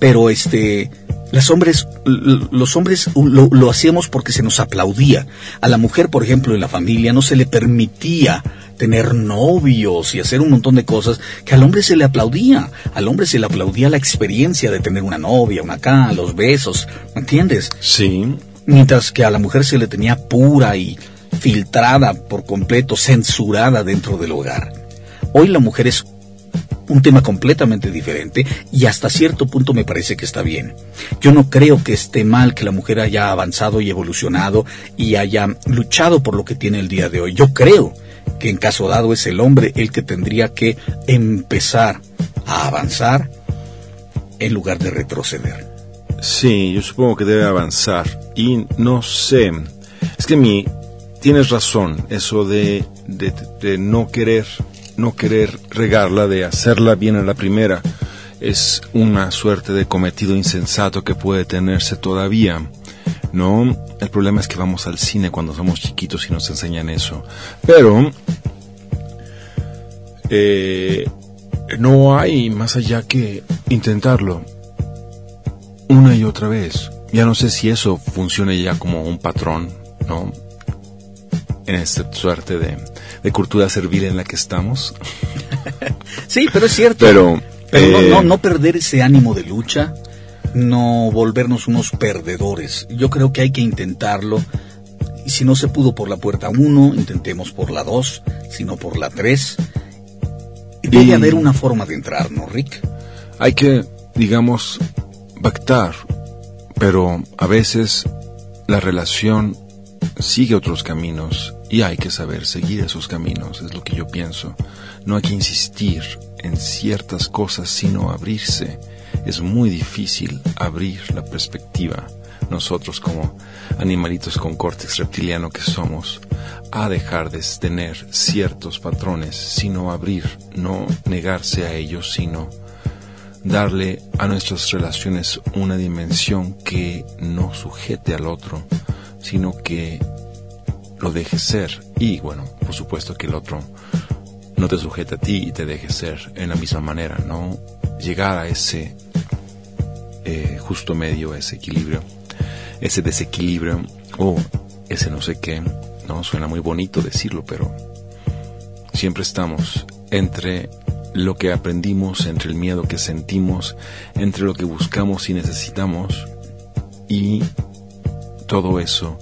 A: pero este las hombres los hombres lo, lo hacíamos porque se nos aplaudía a la mujer por ejemplo en la familia no se le permitía tener novios y hacer un montón de cosas que al hombre se le aplaudía al hombre se le aplaudía la experiencia de tener una novia una acá los besos ¿me entiendes?
B: Sí,
A: mientras que a la mujer se le tenía pura y filtrada por completo, censurada dentro del hogar. Hoy la mujer es un tema completamente diferente y hasta cierto punto me parece que está bien. Yo no creo que esté mal que la mujer haya avanzado y evolucionado y haya luchado por lo que tiene el día de hoy. Yo creo que en caso dado es el hombre el que tendría que empezar a avanzar en lugar de retroceder.
B: Sí, yo supongo que debe avanzar. Y no sé, es que mi, tienes razón, eso de, de, de no querer, no querer regarla, de hacerla bien a la primera, es una suerte de cometido insensato que puede tenerse todavía. No, el problema es que vamos al cine cuando somos chiquitos y nos enseñan eso. Pero eh, no hay más allá que intentarlo una y otra vez. Ya no sé si eso funcione ya como un patrón, ¿no? En esta suerte de, de cultura servil en la que estamos.
A: Sí, pero es cierto.
B: Pero,
A: Pero no,
B: eh,
A: no, no perder ese ánimo de lucha, no volvernos unos perdedores. Yo creo que hay que intentarlo. Y si no se pudo por la puerta 1, intentemos por la 2, si no por la 3. Debe
B: Y-
A: haber una forma de entrar, ¿no, Rick?
B: hay que, digamos, pactar, pero a veces la relación sigue otros caminos y hay que saber seguir esos caminos, es lo que yo pienso. No hay que insistir en ciertas cosas, sino abrirse. Es muy difícil abrir la perspectiva, nosotros como animalitos con córtex reptiliano que somos, a dejar de tener ciertos patrones, sino abrir, no negarse a ellos, sino darle a nuestras relaciones una dimensión que no sujete al otro, sino que lo deje ser. Y bueno, por supuesto que el otro no te sujete a ti y te deje ser en la misma manera, ¿no? Llegar a ese eh, justo medio, ese equilibrio, ese desequilibrio o ese no sé qué, ¿no? Suena muy bonito decirlo, pero siempre estamos entre lo que aprendimos, entre el miedo que sentimos, entre lo que buscamos y necesitamos, y todo eso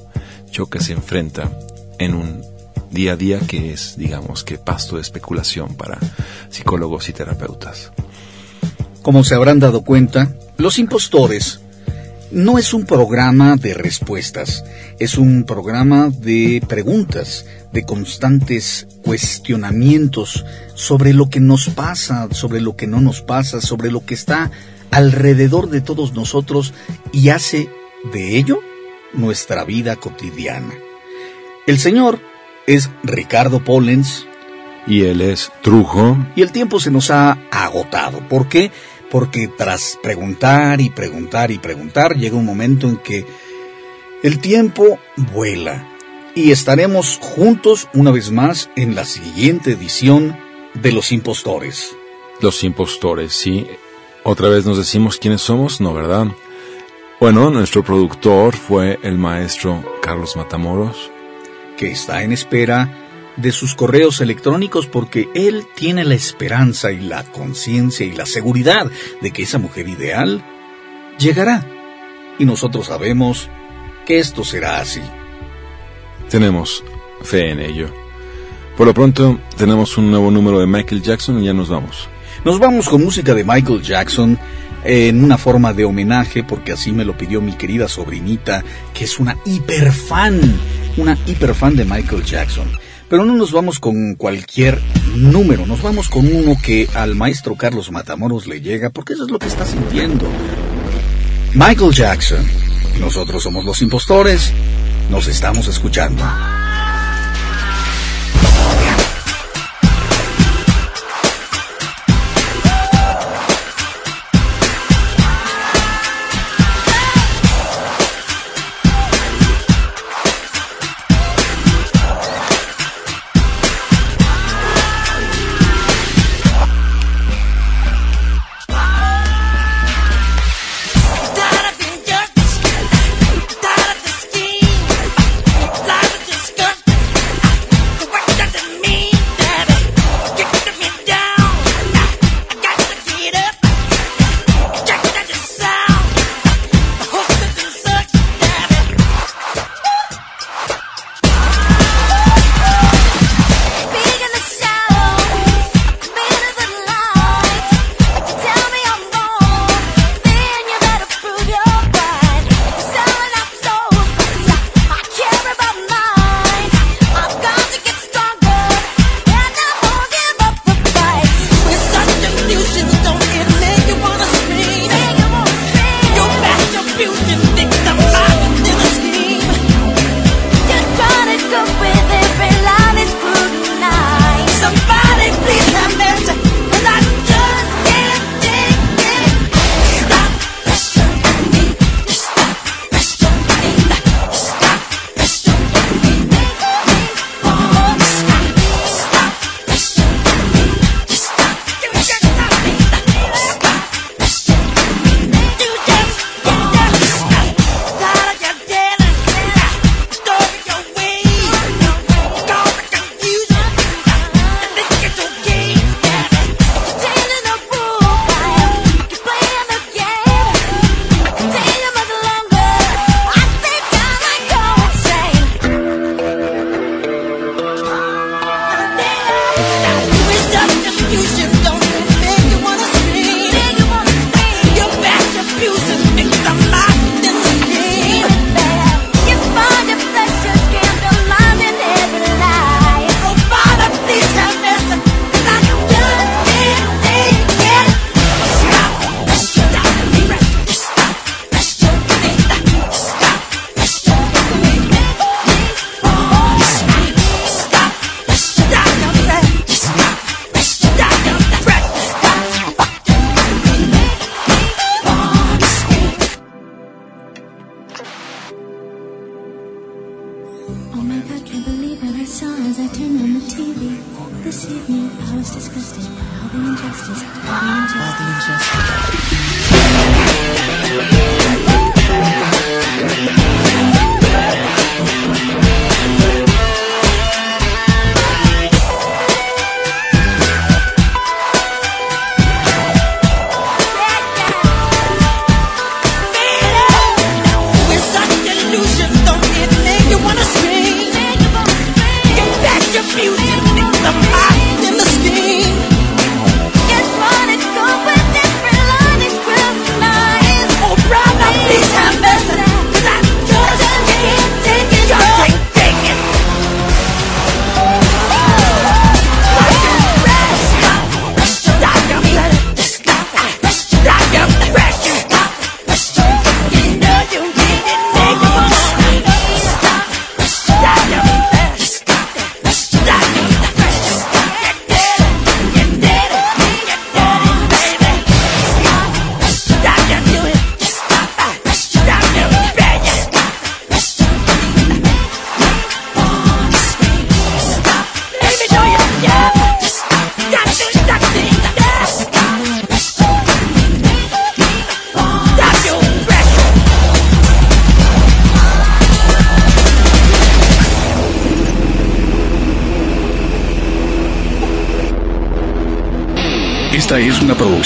B: choca, se enfrenta en un día a día que es, digamos, que pasto de especulación para psicólogos y terapeutas.
A: Como se habrán dado cuenta, los impostores
C: no es un programa de respuestas, es un programa de preguntas, de constantes cuestionamientos sobre lo que nos pasa, sobre lo que no nos pasa, sobre lo que está alrededor de todos nosotros y hace de ello nuestra vida cotidiana. El Señor es Ricardo Pollens
B: Y él es Trujo.
C: y el tiempo se nos ha agotado. ¿Por qué? Porque tras preguntar y preguntar y preguntar llega un momento en que el tiempo vuela y estaremos juntos una vez más en la siguiente edición de Los Impostores.
B: Los impostores, sí. Otra vez nos decimos quiénes somos, ¿no, verdad? Bueno, nuestro productor fue el maestro Carlos Matamoros.
C: que está en espera de sus correos electrónicos porque él tiene la esperanza y la conciencia y la seguridad de que esa mujer ideal llegará. Y nosotros sabemos que esto será así.
B: Tenemos fe en ello. Por lo pronto, tenemos un nuevo número de Michael Jackson y ya nos vamos.
C: Nos vamos con música de Michael Jackson en una forma de homenaje porque así me lo pidió mi querida sobrinita que es una hiperfan, una hiperfan de Michael Jackson. Pero no nos vamos con cualquier número, nos vamos con uno que al maestro Carlos Matamoros le llega porque eso es lo que está sintiendo. Michael Jackson. Nosotros somos los impostores. Nos estamos escuchando.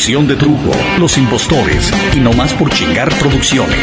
A: De Trujo, Los Impostores y No Más por Chingar Producciones.